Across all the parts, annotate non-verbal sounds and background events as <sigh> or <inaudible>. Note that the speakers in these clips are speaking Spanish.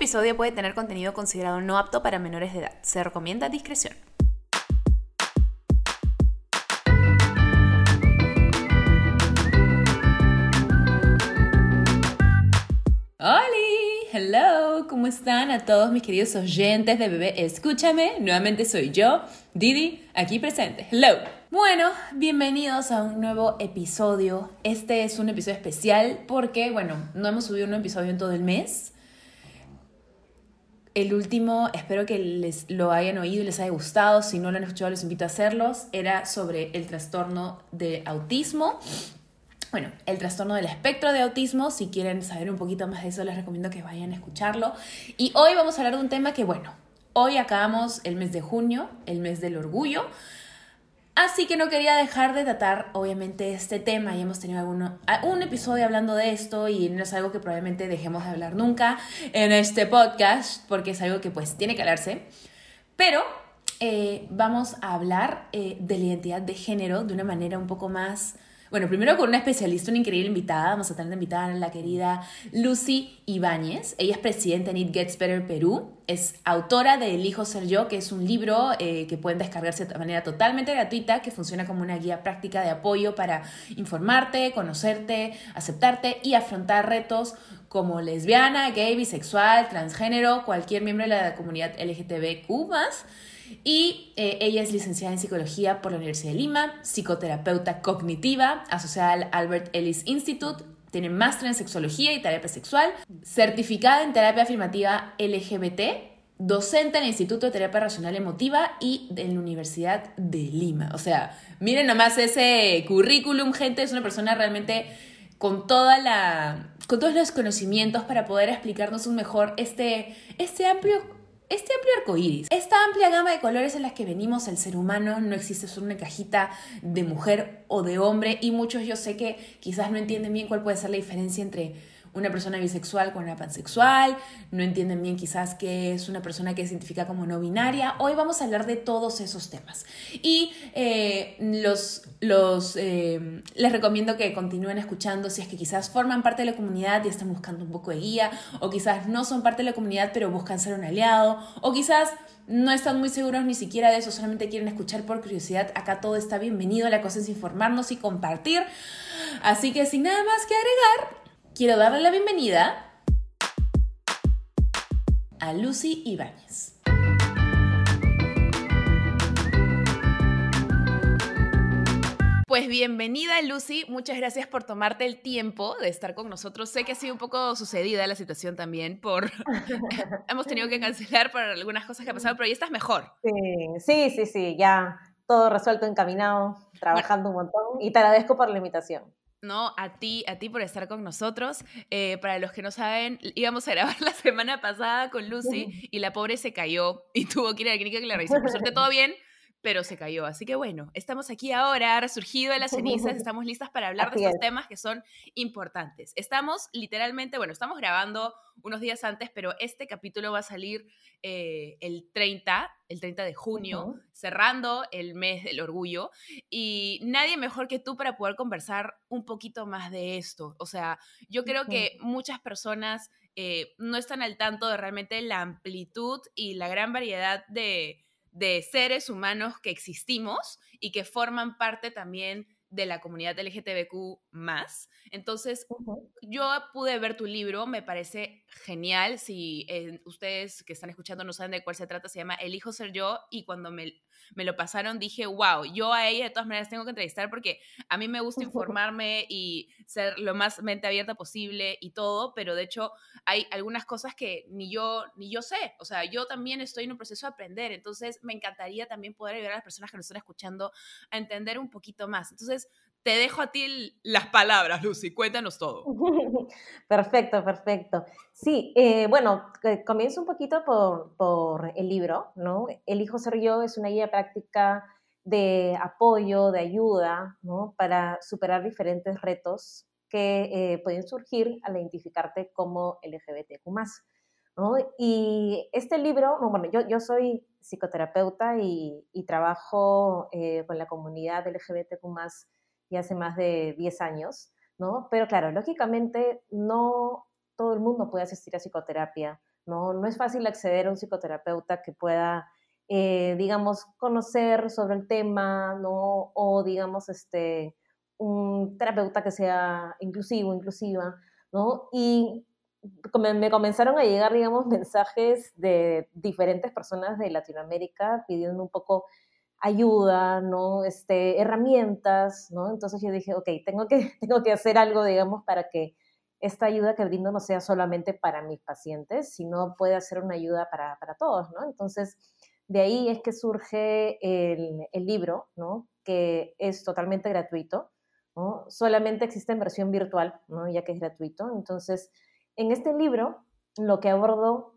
episodio puede tener contenido considerado no apto para menores de edad. Se recomienda discreción. ¡Hola! Hello, ¿cómo están a todos mis queridos oyentes de Bebé Escúchame? Nuevamente soy yo, Didi, aquí presente. Hello. Bueno, bienvenidos a un nuevo episodio. Este es un episodio especial porque, bueno, no hemos subido un episodio en todo el mes. El último, espero que les lo hayan oído y les haya gustado. Si no lo han escuchado, les invito a hacerlos. Era sobre el trastorno de autismo. Bueno, el trastorno del espectro de autismo. Si quieren saber un poquito más de eso, les recomiendo que vayan a escucharlo. Y hoy vamos a hablar de un tema que, bueno, hoy acabamos el mes de junio, el mes del orgullo. Así que no quería dejar de tratar, obviamente, este tema y hemos tenido alguno, un episodio hablando de esto y no es algo que probablemente dejemos de hablar nunca en este podcast porque es algo que pues tiene que hablarse. Pero eh, vamos a hablar eh, de la identidad de género de una manera un poco más bueno, primero con una especialista, una increíble invitada. Vamos a tener invitada a la querida Lucy Ibáñez. Ella es presidenta en It Gets Better Perú. Es autora de El Hijo Ser Yo, que es un libro eh, que pueden descargarse de manera totalmente gratuita, que funciona como una guía práctica de apoyo para informarte, conocerte, aceptarte y afrontar retos como lesbiana, gay, bisexual, transgénero, cualquier miembro de la comunidad LGTBQ y eh, ella es licenciada en psicología por la Universidad de Lima, psicoterapeuta cognitiva, asociada al Albert Ellis Institute, tiene máster en sexología y terapia sexual, certificada en terapia afirmativa LGBT, docente en el Instituto de Terapia Racional Emotiva y en la Universidad de Lima. O sea, miren nomás ese currículum, gente, es una persona realmente con toda la con todos los conocimientos para poder explicarnos un mejor este, este amplio este amplio arco iris, esta amplia gama de colores en las que venimos el ser humano, no existe solo una cajita de mujer o de hombre, y muchos yo sé que quizás no entienden bien cuál puede ser la diferencia entre una persona bisexual con una pansexual, no entienden bien quizás que es una persona que se identifica como no binaria. Hoy vamos a hablar de todos esos temas. Y eh, los, los, eh, les recomiendo que continúen escuchando si es que quizás forman parte de la comunidad y están buscando un poco de guía, o quizás no son parte de la comunidad pero buscan ser un aliado, o quizás no están muy seguros ni siquiera de eso, solamente quieren escuchar por curiosidad. Acá todo está bienvenido, la cosa es informarnos y compartir. Así que sin nada más que agregar, quiero darle la bienvenida a Lucy Ibáñez. Pues bienvenida Lucy, muchas gracias por tomarte el tiempo de estar con nosotros. Sé que ha sido un poco sucedida la situación también por <laughs> hemos tenido que cancelar por algunas cosas que han pasado, pero ya estás mejor. Sí, sí, sí, ya todo resuelto, encaminado, trabajando un montón y te agradezco por la invitación. No, a ti, a ti por estar con nosotros. Eh, para los que no saben, íbamos a grabar <laughs> la semana pasada con Lucy <laughs> y la pobre se cayó y tuvo que ir a la clínica que le revisó. Por suerte todo bien, pero se cayó. Así que bueno, estamos aquí ahora, resurgido de las cenizas, <laughs> estamos listas para hablar de estos temas que son importantes. Estamos literalmente, bueno, estamos grabando unos días antes, pero este capítulo va a salir eh, el 30, el 30 de junio, cerrando el mes del orgullo. Y nadie mejor que tú para poder conversar un poquito más de esto. O sea, yo creo que muchas personas eh, no están al tanto de realmente la amplitud y la gran variedad de de seres humanos que existimos y que forman parte también de la comunidad LGTBQ más. Entonces, yo pude ver tu libro, me parece genial. Si eh, ustedes que están escuchando no saben de cuál se trata, se llama El hijo ser yo y cuando me, me lo pasaron dije, wow, yo a ella de todas maneras tengo que entrevistar porque a mí me gusta <laughs> informarme y ser lo más mente abierta posible y todo, pero de hecho hay algunas cosas que ni yo, ni yo sé. O sea, yo también estoy en un proceso de aprender, entonces me encantaría también poder ayudar a las personas que nos están escuchando a entender un poquito más. Entonces, te dejo a ti las palabras, Lucy, cuéntanos todo. <laughs> Perfecto, perfecto. Sí, eh, bueno, comienzo un poquito por, por, el libro, ¿no? El hijo ser yo es una guía práctica de apoyo, de ayuda, ¿no? Para superar diferentes retos que eh, pueden surgir al identificarte como LGBTQ+. ¿no? Y este libro, bueno, yo, yo soy psicoterapeuta y, trabajo eh, con la comunidad LGBTQ+, y hace más de 10 años, ¿no? Pero claro, lógicamente no todo el mundo puede asistir a psicoterapia, ¿no? No es fácil acceder a un psicoterapeuta que pueda, eh, digamos, conocer sobre el tema, ¿no? O, digamos, este, un terapeuta que sea inclusivo, inclusiva, ¿no? Y me comenzaron a llegar, digamos, <laughs> mensajes de diferentes personas de Latinoamérica pidiendo un poco ayuda, ¿no? Este, herramientas, ¿no? Entonces yo dije, ok, tengo que, <laughs> tengo que hacer algo, digamos, para que esta ayuda que brindo no sea solamente para mis pacientes, sino pueda ser una ayuda para, para todos, ¿no? Entonces, de ahí es que surge el, el libro, ¿no? Que es totalmente gratuito, ¿no? Solamente existe en versión virtual, ¿no? Ya que es gratuito. Entonces, en este libro, lo que abordo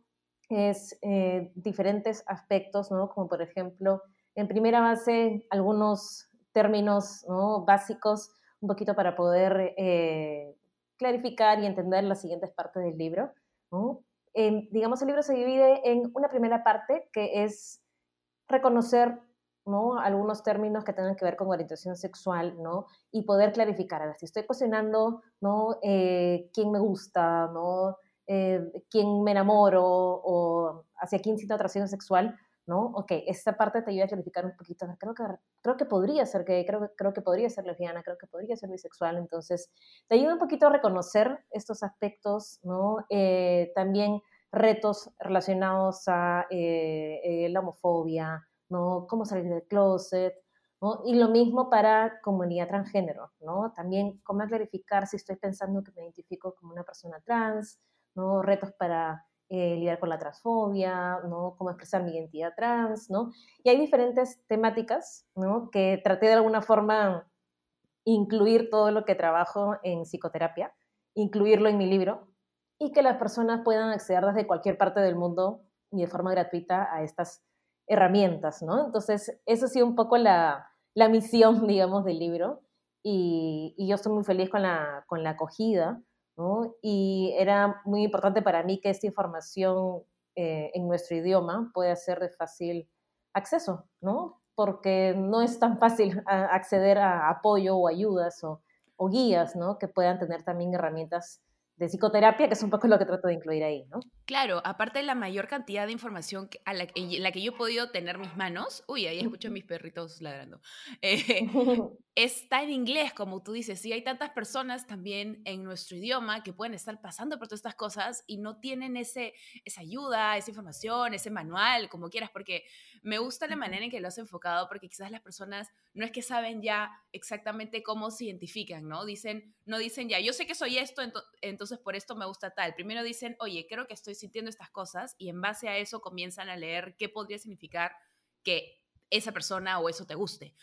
es eh, diferentes aspectos, ¿no? Como por ejemplo, en primera base, algunos términos ¿no? básicos, un poquito para poder eh, clarificar y entender las siguientes partes del libro. digamos, el libro se divide en una primera parte que es reconocer ¿no? algunos términos que tengan que ver con orientación sexual ¿no? y poder clarificar, a ver, si estoy cuestionando ¿no? Eh, quién me gusta, ¿no? Eh, quién me enamoro o hacia quién siento atracción sexual, ¿no? Ok, esta parte te ayuda a clarificar un poquito, creo que, creo que podría ser gay, creo, creo que podría ser lesbiana, creo que podría ser bisexual, entonces te ayuda un poquito a reconocer estos aspectos, ¿no? Eh, también retos relacionados a eh, eh, la homofobia, ¿no? Cómo salir del closet, ¿no? Y lo mismo para comunidad transgénero, ¿no? También cómo clarificar si estoy pensando que me identifico como una persona trans, ¿no? Retos para eh, lidiar con la transfobia, ¿no? Cómo expresar mi identidad trans, ¿no? Y hay diferentes temáticas, ¿no? Que traté de alguna forma incluir todo lo que trabajo en psicoterapia, incluirlo en mi libro y que las personas puedan acceder desde cualquier parte del mundo y de forma gratuita a estas herramientas, ¿no? Entonces, eso ha sido un poco la, la <laughs> misión, digamos, del libro y, y, yo estoy muy feliz con la, con la acogida y era muy importante para mí que esta información eh, en nuestro idioma pueda ser de fácil acceso, ¿no? Porque no es tan fácil acceder a apoyo o ayudas o, o guías, ¿no? Que puedan tener también herramientas de psicoterapia, que es un poco lo que trato de incluir ahí, ¿no? Claro, aparte de la mayor cantidad de información a la, la, que yo he podido tener mis manos, uy, ahí escucho a mis perritos ladrando, eh, <laughs> está en inglés, como tú dices, y hay tantas personas también en nuestro idioma que pueden estar pasando por todas estas cosas y no tienen ese, esa ayuda, esa información, ese manual, como quieras, porque me gusta la manera en que lo has enfocado, porque quizás las personas no es que saben ya exactamente cómo se identifican, ¿no? Dicen, no dicen ya, yo sé que soy esto, entonces por esto me gusta tal. Primero dicen, oye, creo que estoy sintiendo estas cosas y en base a eso comienzan a leer qué podría significar que esa persona o eso te guste.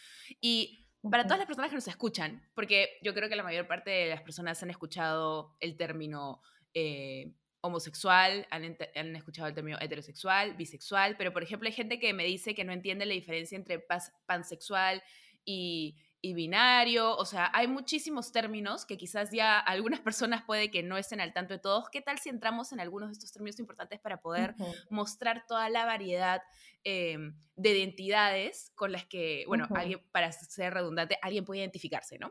Y para todas las personas que nos escuchan, porque yo creo que la mayor parte de las personas han escuchado el término eh, homosexual, han, han, escuchado el término heterosexual, bisexual, pero por ejemplo hay gente que me dice que no entiende la diferencia entre pansexual y y binario, o sea, hay muchísimos términos que quizás ya algunas <laughs> personas puede que no estén al tanto de todos. ¿Qué tal si entramos en algunos de estos términos importantes para poder mostrar toda la variedad em, de identidades con las que, bueno, alguien, para ser redundante, alguien puede identificarse, ¿no?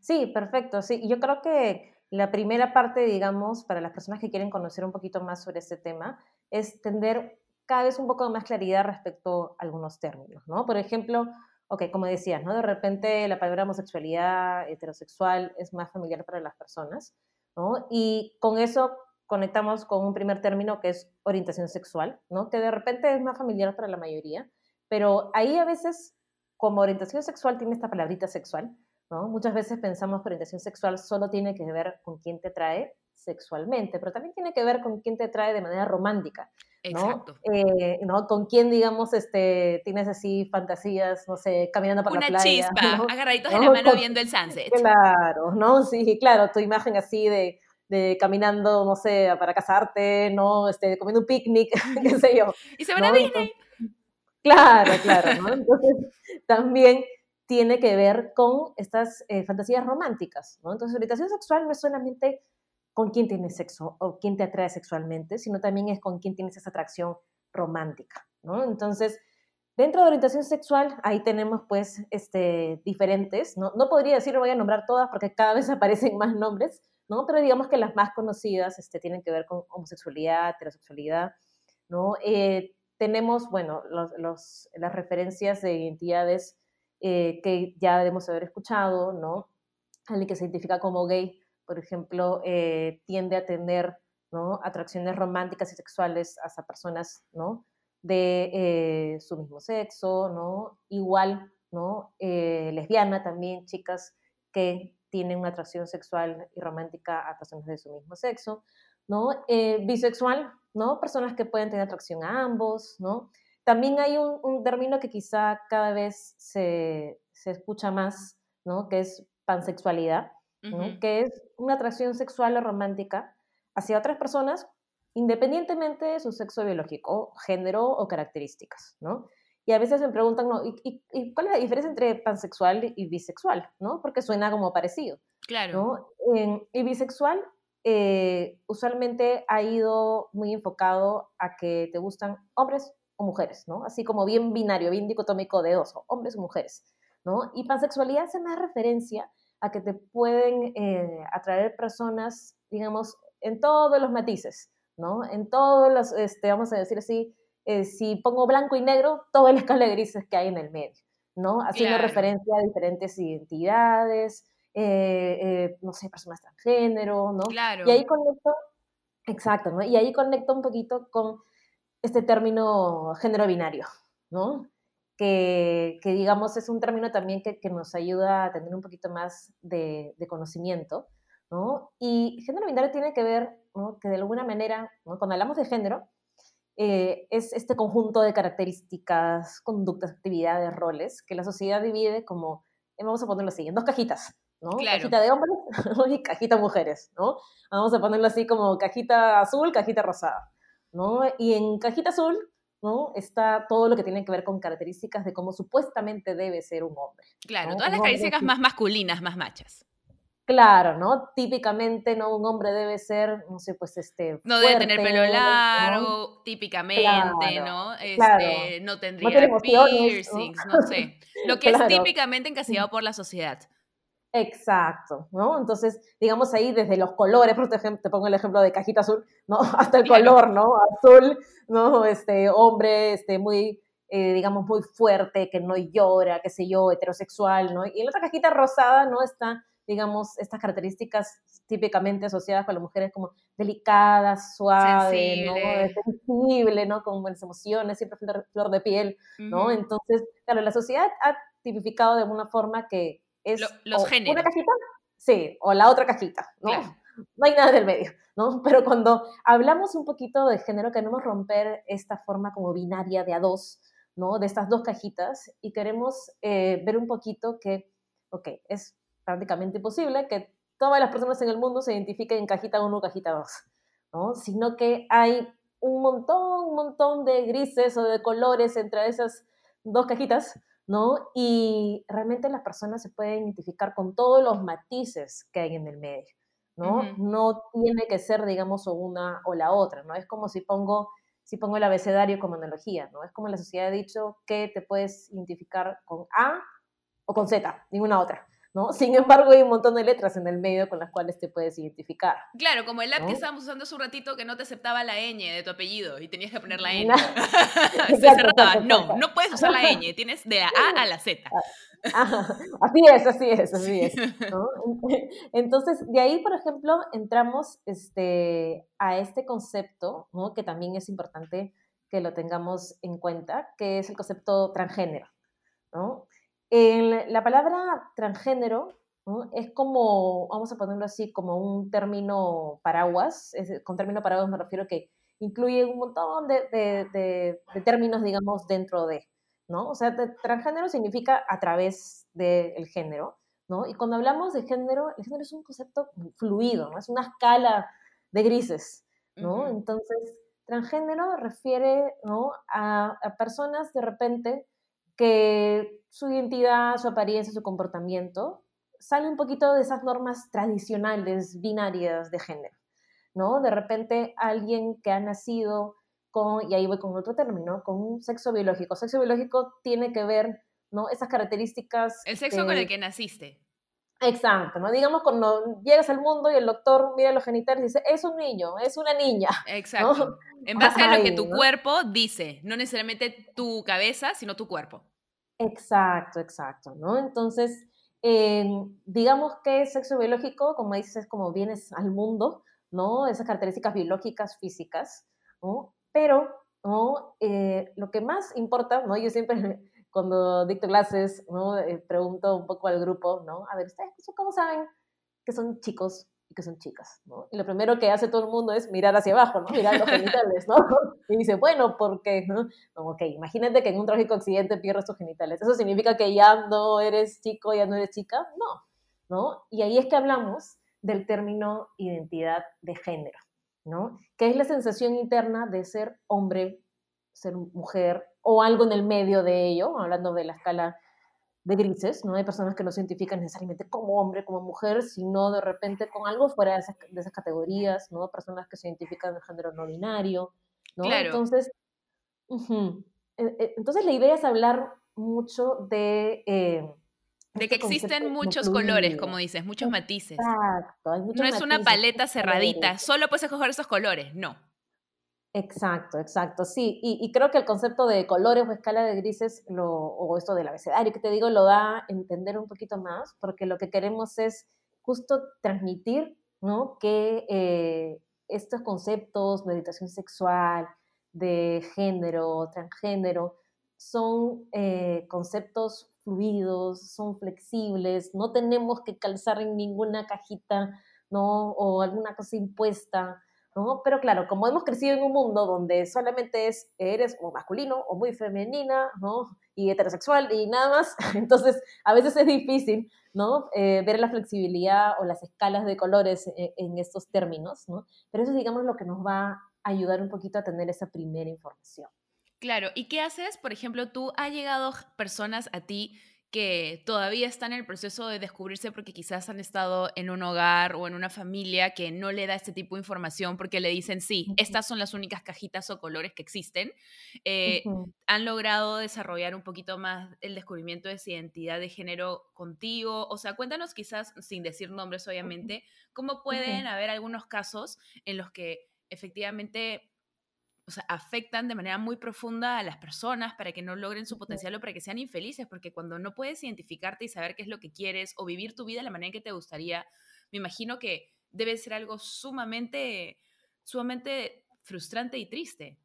Sí, perfecto, sí. Yo creo que la primera parte, digamos, para las personas que quieren conocer un poquito más sobre este tema, es tener cada vez un poco más claridad respecto a algunos términos, ¿no? Por ejemplo, ok, como decías, ¿no? De repente la palabra homosexualidad, heterosexual es más familiar para las personas, ¿no? Y con eso conectamos con un primer término que es orientación sexual, ¿no? Que de repente es más familiar para la mayoría, pero ahí a veces, como orientación sexual tiene esta palabrita sexual, ¿no? Muchas veces pensamos que orientación sexual solo tiene que ver con quién te trae sexualmente, pero también tiene que ver con quién te trae de manera romántica. Exacto. Eh, ¿no? Con quién, digamos, este, tienes así fantasías, no sé, caminando por la playa. Una chispa, agarraditos de la mano viendo el sunset. Claro, ¿no? Sí, claro, tu imagen así de, de caminando, no sé, para casarte, ¿no? Este, comiendo un picnic, <laughs> qué sé yo. Y se van a Disney. Claro, claro, ¿no? Entonces, también tiene que ver con estas eh, fantasías románticas, ¿no? Entonces, orientación sexual no es solamente con quién tienes sexo o quién te atrae sexualmente, sino también es con quién tienes esa atracción romántica, ¿no? Entonces, dentro de orientación sexual, ahí tenemos pues este, diferentes, ¿no? No podría decir, voy a nombrar todas porque cada vez <laughs> aparecen más nombres, ¿no? Pero digamos que las más conocidas este, tienen que ver con homosexualidad, heterosexualidad, ¿no? Eh, tenemos, bueno, los, las referencias de identidades eh, que ya debemos haber escuchado, ¿no? Alguien que se identifica como gay, por ejemplo, eh, tiende a tener. Atracciones románticas y sexuales hacia personas. De su mismo sexo, ¿no? Igual, ¿no? lesbiana también, chicas que tienen una atracción sexual y romántica a personas de su mismo sexo, ¿no? bisexual, ¿no? Personas que pueden tener atracción a ambos, ¿no? También hay un, término que quizá cada vez se, escucha más, ¿no? Que es pansexualidad, Que es una atracción sexual o romántica hacia otras personas independientemente de su sexo biológico, género o características, ¿no? Y a veces me preguntan, ¿no? ¿Y, cuál es la diferencia entre pansexual y bisexual? ¿no? Porque suena como parecido. Claro. ¿no? y bisexual eh, usualmente ha ido muy enfocado a que te gustan hombres o mujeres, ¿no? Así como bien binario, bien dicotómico de dos, hombres o mujeres, ¿no? Y pansexualidad se me da referencia a que te pueden eh, atraer personas, digamos, en todos los matices, ¿no? En todos los, este, vamos a decir así, eh, si pongo blanco y negro, toda la escala de grises que hay en el medio, ¿no? Haciendo referencia a diferentes identidades, eh, no sé, personas transgénero, ¿no? Claro. Y ahí conecto, exacto, ¿no? Y ahí conecto un poquito con este término género binario, ¿no? Que, que digamos es un término también que, que, nos ayuda a tener un poquito más de, de conocimiento, ¿no? Y género binario tiene que ver, ¿no? Que de alguna manera, ¿no? cuando hablamos de género, eh, es este conjunto de características, conductas, actividades, roles, que la sociedad divide como, vamos a ponerlo así, en dos cajitas, ¿no? Cajita de hombres <laughs> y cajita mujeres, ¿no? Vamos a ponerlo así como cajita azul, cajita rosada, ¿no? Y en cajita azul, ¿no? Está todo lo que tiene que ver con características de cómo supuestamente debe ser un hombre. Claro, todas las características más masculinas, más machas. Claro, ¿no? Típicamente, ¿no? Un hombre debe ser, no sé, pues este. No debe tener pelo largo, típicamente, ¿no? Este, no tendría piercings, ¿no? sé. Lo <laughs> que es típicamente encasillado por la sociedad. Exacto, ¿no? Entonces, digamos ahí desde los colores, por ejemplo, te pongo el ejemplo de cajita azul, ¿no? <laughs> Hasta el color, ¿no? Azul, ¿no? Este hombre, este muy, eh, digamos, muy fuerte, que no llora, qué sé yo, heterosexual, ¿no? Y en la otra cajita rosada, ¿no? Está, digamos, estas características típicamente asociadas con las mujeres como delicadas, suave, ¿no? Sensible, ¿no? Con buenas emociones, siempre flor, de piel, ¿no? Entonces, claro, la sociedad ha tipificado de alguna forma que es los géneros. una cajita, sí, o la otra cajita, ¿no? No hay nada del medio, ¿no? <laughs> Pero cuando hablamos un poquito de género, queremos romper esta forma como binaria de a dos, ¿no? De estas dos cajitas y queremos eh, ver un poquito que, ok, es prácticamente imposible que todas las personas en el mundo se identifiquen en cajita 1 o cajita 2, ¿no? Sino que hay un montón, un montón de grises o de colores entre esas dos cajitas ¿no? Y realmente las personas se pueden identificar con todos los matices que hay en el medio, ¿no? No tiene que ser, digamos, o una o la otra, ¿no? Es como si pongo, si pongo el abecedario como analogía, ¿no? Es como la sociedad ha dicho que te puedes identificar con A o con Z, ninguna otra. ¿No? <laughs> Sin embargo, hay un montón de letras en el medio con las cuales te puedes identificar. Claro, como el app que estábamos usando hace un ratito que no te aceptaba la ñ de tu apellido y tenías que poner la <laughs> ñ. <laughs> No, no puedes usar la ñ, tienes de la A a la Z. así es, así es, así es. Entonces, de ahí, por ejemplo, entramos este, a este concepto, ¿no? que también es importante que lo tengamos en cuenta, que es el concepto transgénero. ¿no? La palabra transgénero es como, vamos a ponerlo así, como un término paraguas. con término paraguas me refiero que incluye un montón de, términos, digamos, dentro de, ¿no? O sea, transgénero significa a través del género, ¿no? Y cuando hablamos de género, el género es un concepto fluido, ¿no? Es una escala de grises, ¿no? Entonces, transgénero refiere, ¿no? A, a personas de repente que su identidad, su apariencia, su comportamiento sale un poquito de esas normas tradicionales, binarias de género, ¿no? De repente alguien que ha nacido con, y ahí voy con otro término, con un sexo biológico. Sexo biológico tiene que ver, ¿no? Esas características... El sexo con el que naciste. Exacto, ¿no? Digamos cuando llegas al mundo y el doctor mira los genitales y dice, es un niño, es una niña. <laughs> Exacto. En base a lo que tu cuerpo dice, no necesariamente tu cabeza, sino tu cuerpo. Exacto, exacto, ¿no? Entonces, digamos que sexo biológico, como dices, es como vienes al mundo, ¿no? Esas características biológicas, físicas, ¿no? Pero, ¿no? Eh, lo que más importa, ¿no? Yo siempre <laughs> cuando dicto clases, ¿no? Eh, pregunto un poco al grupo, ¿no? A ver, ¿ustedes cómo saben que son chicos y que son chicas, ¿no? Y lo primero que hace todo el mundo es mirar hacia abajo, ¿no? Mirar los <laughs> genitales, ¿no? Y dice, bueno, porque, ¿no? Ok, imagínate que en un trágico accidente pierdes tus genitales. ¿Eso significa que ya no eres chico, ya no eres chica? No, ¿no? Y ahí es que hablamos del término identidad de género, ¿no? Que es la sensación interna de ser hombre, ser mujer o algo en el medio de ello, hablando de la escala de grises, no hay personas que no se identifican necesariamente como hombre, como mujer, sino de repente con algo fuera de esas, categorías, ¿no? Personas que se identifican de género no binario, ¿no? Entonces, e, e, entonces la idea es hablar mucho de... Eh, de que este existen muchos colores, como dices, muchos matices. Exacto. no es una paleta cerradita, solo puedes escoger esos colores, no. Exacto, exacto, sí. Y, creo que el concepto de colores o escala de grises, lo, o esto del abecedario que te digo, lo da a entender un poquito más, porque lo que queremos es justo transmitir, ¿no? Que eh, estos conceptos, meditación sexual, de género, transgénero, son eh, conceptos fluidos, son flexibles, no tenemos que calzar en ninguna cajita, ¿no? O alguna cosa impuesta pero claro, como hemos crecido en un mundo donde solamente es, eres o masculino o muy femenina, ¿no? Y heterosexual y nada más, <laughs> entonces a veces es difícil, ¿no? Eh, ver la flexibilidad o las escalas de colores en, en, estos términos, ¿no? Pero eso es, digamos, lo que nos va a ayudar un poquito a tener esa primera información. Claro, ¿y qué haces? Por ejemplo, tú ha llegado personas a ti que todavía están en el proceso de descubrirse porque quizás han estado en un hogar o en una familia que no le da este tipo de información porque le dicen, sí, estas son las únicas cajitas o colores que existen, eh, han logrado desarrollar un poquito más el descubrimiento de esa identidad de género contigo. O sea, cuéntanos quizás, sin decir nombres obviamente, cómo pueden haber algunos casos en los que efectivamente o sea, afectan de manera muy profunda a las personas para que no logren su potencial o para que sean infelices, porque cuando no puedes identificarte y saber qué es lo que quieres o vivir tu vida de la manera en que te gustaría, me imagino que debe ser algo sumamente, sumamente frustrante y triste.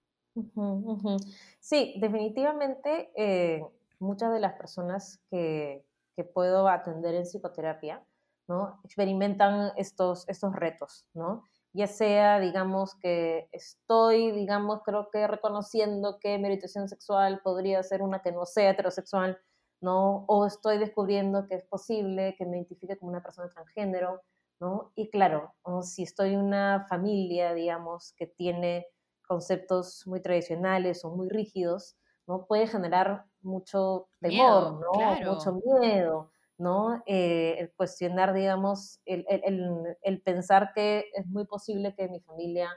Sí, definitivamente eh, muchas de las personas que, que, puedo atender en psicoterapia, ¿no? Experimentan estos, estos retos, ¿no? Ya sea, digamos, que estoy, digamos, creo que reconociendo que mi orientación sexual podría ser una que no sea heterosexual, ¿no? O estoy descubriendo que es posible que me identifique como una persona transgénero, ¿no? Y claro, si estoy en una familia, digamos, que tiene conceptos muy tradicionales o muy rígidos, ¿no? Puede generar mucho temor, ¿no? Mucho miedo, ¿no? Eh, el cuestionar, digamos, el, el, el, pensar que es muy posible que mi familia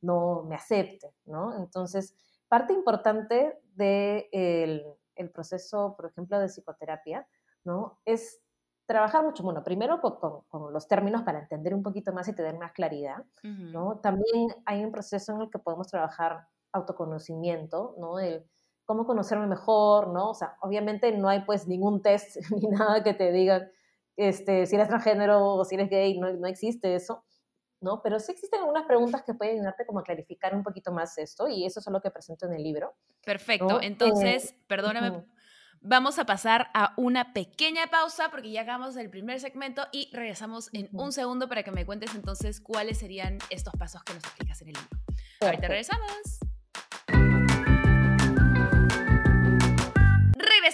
no me acepte, ¿no? Entonces, parte importante del de el proceso, por ejemplo, de psicoterapia, ¿no? Es trabajar mucho, bueno, primero con, con, los términos para entender un poquito más y tener más claridad, ¿no? También hay un proceso en el que podemos trabajar autoconocimiento, ¿no? El, cómo conocerme mejor, ¿no? O sea, obviamente no hay pues ningún test <laughs> ni nada que te diga este, si eres transgénero o si eres gay, no, no existe eso, ¿no? Pero sí existen algunas preguntas que pueden ayudarte como a clarificar un poquito más esto y eso es lo que presento en el libro. Perfecto, entonces, eh, perdóname, vamos a pasar a una pequeña pausa porque ya acabamos el primer segmento y regresamos en un segundo para que me cuentes entonces cuáles serían estos pasos que nos explicas en el libro. Ahorita regresamos.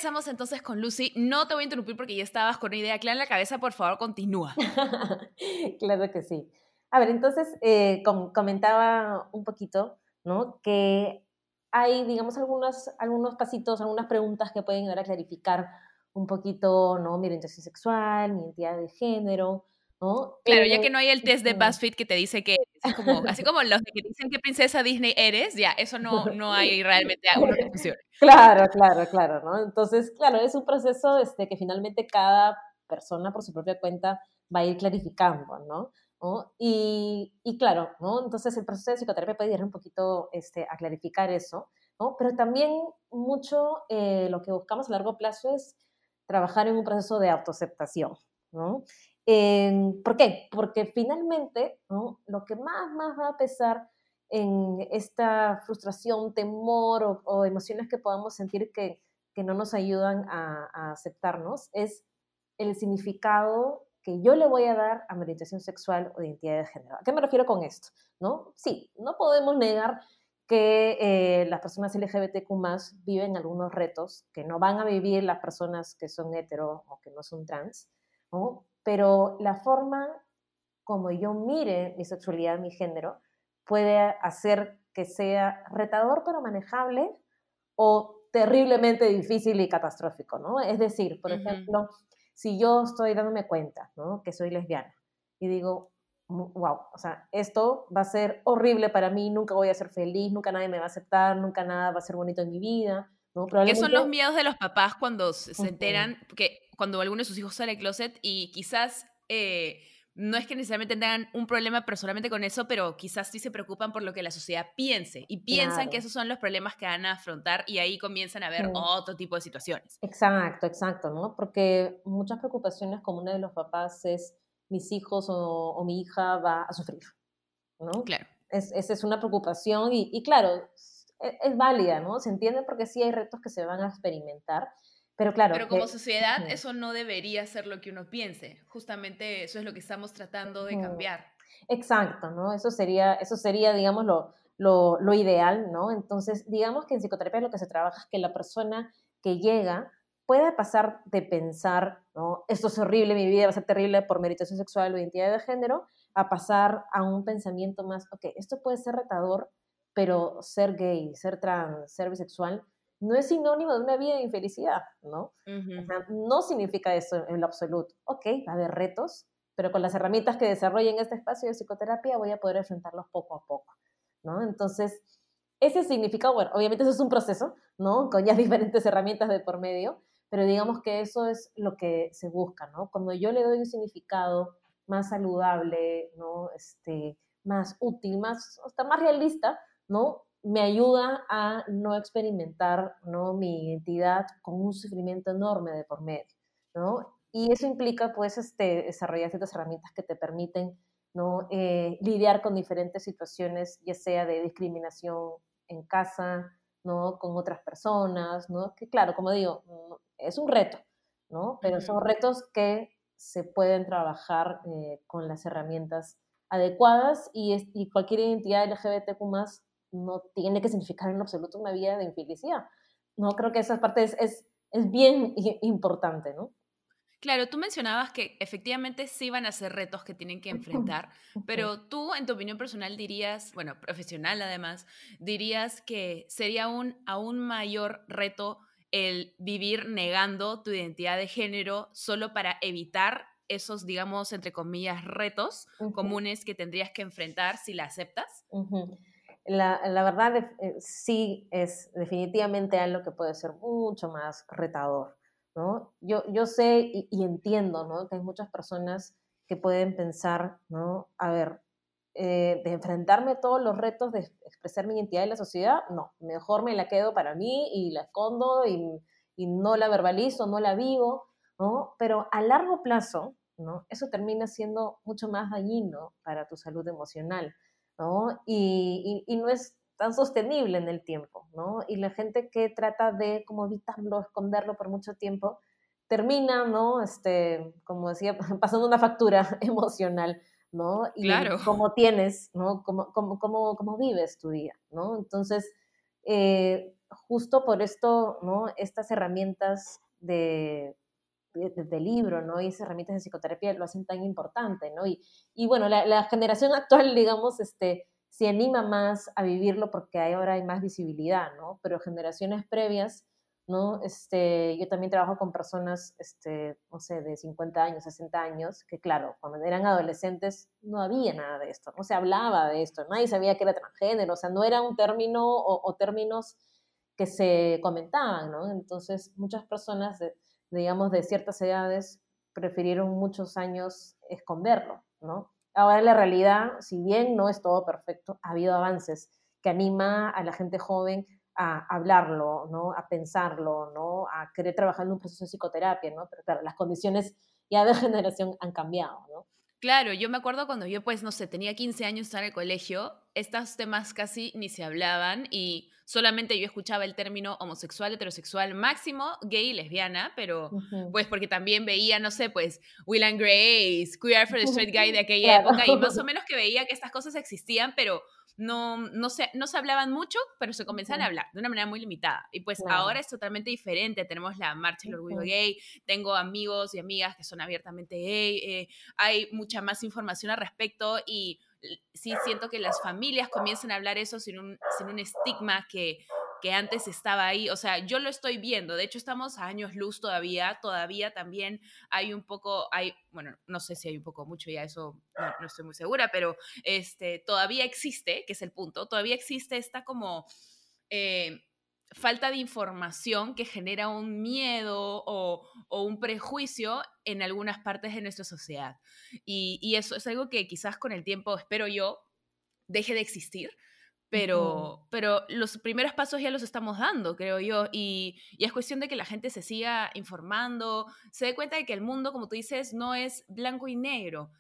Regresamos entonces con Lucy. No te voy a interrumpir porque ya estabas con una idea clara en la cabeza. Por favor, continúa. <laughs> claro que sí. A ver, entonces eh, comentaba un poquito, ¿no? Que hay, digamos, algunos, algunos pasitos, algunas preguntas que pueden ayudar a clarificar un poquito, ¿no? Mi orientación sexual, mi identidad de género, Claro, ya que no hay el test de BuzzFeed que te dice que, como, así como los que dicen qué princesa Disney eres, ya, eso no, <laughs> no hay realmente alguna Claro, claro, claro, ¿no? Entonces, claro, es un proceso este, que finalmente cada persona por su propia cuenta va a ir clarificando, ¿no? Y, y, claro, ¿no? Entonces el proceso de psicoterapia puede ir un poquito este, a clarificar eso, ¿no? Pero también mucho eh, lo que buscamos a largo plazo es trabajar en un proceso de autoaceptación, ¿no? ¿Por qué? Porque finalmente, ¿no? Lo que más, más va a pesar en esta frustración, temor o, emociones que podamos sentir que, que no nos ayudan a, a aceptarnos es el significado que yo le voy a dar a mi orientación sexual o identidad de género. ¿A qué me refiero con esto? ¿No? Sí, no podemos negar que eh, las personas LGBTQ viven algunos retos que no van a vivir las personas que son hetero o que no son trans, ¿no? Pero la forma como yo mire mi sexualidad, mi género, puede hacer que sea retador pero manejable o terriblemente difícil y catastrófico, ¿no? Es decir, por ejemplo, si yo estoy dándome cuenta, ¿no? Que soy lesbiana y digo, wow, o sea, esto va a ser horrible para mí, nunca voy a ser feliz, nunca nadie me va a aceptar, nunca nada va a ser bonito en mi vida, ¿no? ¿Qué son los miedos de los papás cuando se enteran, que cuando alguno de sus hijos sale del closet y quizás... Eh, no es que necesariamente tengan un problema personalmente con eso, pero quizás sí se preocupan por lo que la sociedad piense y piensan que esos son los problemas que van a afrontar y ahí comienzan a ver otro tipo de situaciones. Exacto, exacto, ¿no? Porque muchas preocupaciones comunes de los papás es mis hijos o, mi hija va a sufrir, ¿no? Claro. Es, esa es una preocupación y, claro, es, es, válida, ¿no? Se entiende porque sí hay retos que se van a experimentar pero claro. Pero como sociedad, eso no debería ser lo que uno piense. Justamente eso es lo que estamos tratando de cambiar. Exacto, ¿no? Eso sería, eso sería digamos, lo, lo, lo, ideal, ¿no? Entonces, digamos que en psicoterapia lo que se trabaja es que la persona que llega pueda pasar de pensar, ¿no? Esto es horrible, mi vida va a ser terrible por meritación sexual o identidad de género, a pasar a un pensamiento más, ok, esto puede ser retador, pero ser gay, ser trans, ser bisexual, no es sinónimo de una vida de infelicidad, ¿no? no significa eso en lo absoluto. Ok, va a haber retos, pero con las herramientas que desarrolle en este espacio de psicoterapia voy a poder enfrentarlos poco a poco, ¿no? Entonces, ese significa, bueno, obviamente eso es un proceso, ¿no? Con ya <laughs> diferentes herramientas de por medio, pero digamos que eso es lo que se busca, ¿no? Cuando yo le doy un significado más saludable, ¿no? Este, más útil, más, hasta más realista, ¿no? Me ayuda a no experimentar ¿no? mi identidad con un sufrimiento enorme de por medio, ¿no? Y eso implica, pues, este, desarrollar ciertas herramientas que te permiten, ¿no? Eh, lidiar con diferentes situaciones, ya sea de discriminación en casa, ¿no? Con otras personas, ¿no? Que claro, como digo, mm, es un reto, ¿no? Pero son retos que se pueden trabajar eh, con las herramientas adecuadas y, y cualquier identidad LGBTQ+, no tiene que significar en absoluto una vida de infelicidad. No creo que esa parte es, es, es bien importante, ¿no? Claro, tú mencionabas que efectivamente sí van a ser retos que tienen que enfrentar, <laughs> pero tú, en tu opinión personal, dirías, bueno, profesional además, dirías que sería un aún mayor reto el vivir negando tu identidad de género solo para evitar esos, digamos, entre comillas, retos comunes que tendrías que enfrentar si la aceptas la, verdad eh, sí es definitivamente algo que puede ser mucho más retador, ¿no? Yo, yo sé y, entiendo, ¿no? Que hay muchas personas que pueden pensar, ¿no? A ver, eh, de enfrentarme a todos los retos de expresar mi identidad en la sociedad, no, mejor me la quedo para mí y la escondo y, y no la verbalizo, no la vivo, ¿no? Pero a largo plazo, ¿no? Eso termina siendo mucho más dañino para tu salud emocional. ¿No? Y, no es tan sostenible en el tiempo, ¿no? Y la gente que trata de como evitarlo, esconderlo por mucho tiempo, termina, ¿no? Este, como decía, <laughs> pasando una factura <laughs> emocional, ¿no? Y claro. cómo tienes, ¿no? Cómo, cómo, cómo, cómo vives tu día, ¿no? Entonces, eh, justo por esto, ¿no? Estas herramientas de, de, libro, ¿no? Y esas herramientas de psicoterapia lo hacen tan importante, ¿no? Y, y bueno, la, generación actual, <laughs> digamos, este, se anima más a vivirlo porque ahora hay más visibilidad, ¿no? Pero generaciones previas, ¿no? Este, yo también trabajo con personas, este, no sé, de 50 años, 60 años, que claro, cuando eran adolescentes no había nada de esto, no se hablaba de esto, nadie sabía que era transgénero, o sea, no era un término o, o términos que se comentaban, ¿no? Entonces, muchas personas... De, digamos, de ciertas edades prefirieron muchos años esconderlo, ¿no? Ahora la realidad, si bien no es todo perfecto, ha habido avances que anima a la gente joven a hablarlo, ¿no? A pensarlo, ¿no? A querer trabajar en un proceso de psicoterapia, ¿no? Pero claro, las condiciones ya de <laughs> generación han cambiado, ¿no? Claro, yo me acuerdo cuando yo, pues, no sé, tenía 15 años, en el colegio, estos temas casi ni se hablaban y solamente yo escuchaba el término homosexual, heterosexual, máximo gay y lesbiana, pero pues porque también veía, no sé, pues Will and Grace, Queer for the Straight Guy de <laughs> aquella época y más o <laughs> menos que veía que estas cosas existían, pero no, no, se, no se hablaban mucho, pero se comenzaban a hablar de una manera muy limitada. Y pues ahora es totalmente diferente. Tenemos la marcha del orgullo gay, tengo amigos y amigas que son abiertamente gay, eh, hay mucha más información al respecto y sí siento que las familias comienzan a hablar eso sin un, sin un estigma que, que antes estaba ahí. O sea, yo lo estoy viendo. De hecho, estamos a años luz todavía. Todavía también hay un poco, hay, bueno, no sé si hay un poco mucho ya, eso no, estoy muy segura, pero este, todavía existe, que es el punto, todavía existe esta como... Eh, falta de información que genera un miedo o, un prejuicio en algunas partes de nuestra sociedad. Y, eso es algo que quizás con el tiempo, espero yo, deje de existir. Pero, pero los primeros pasos ya los estamos dando, creo yo, y, es cuestión de que la gente se siga informando, se dé cuenta de que el mundo, como tú dices, no es blanco y negro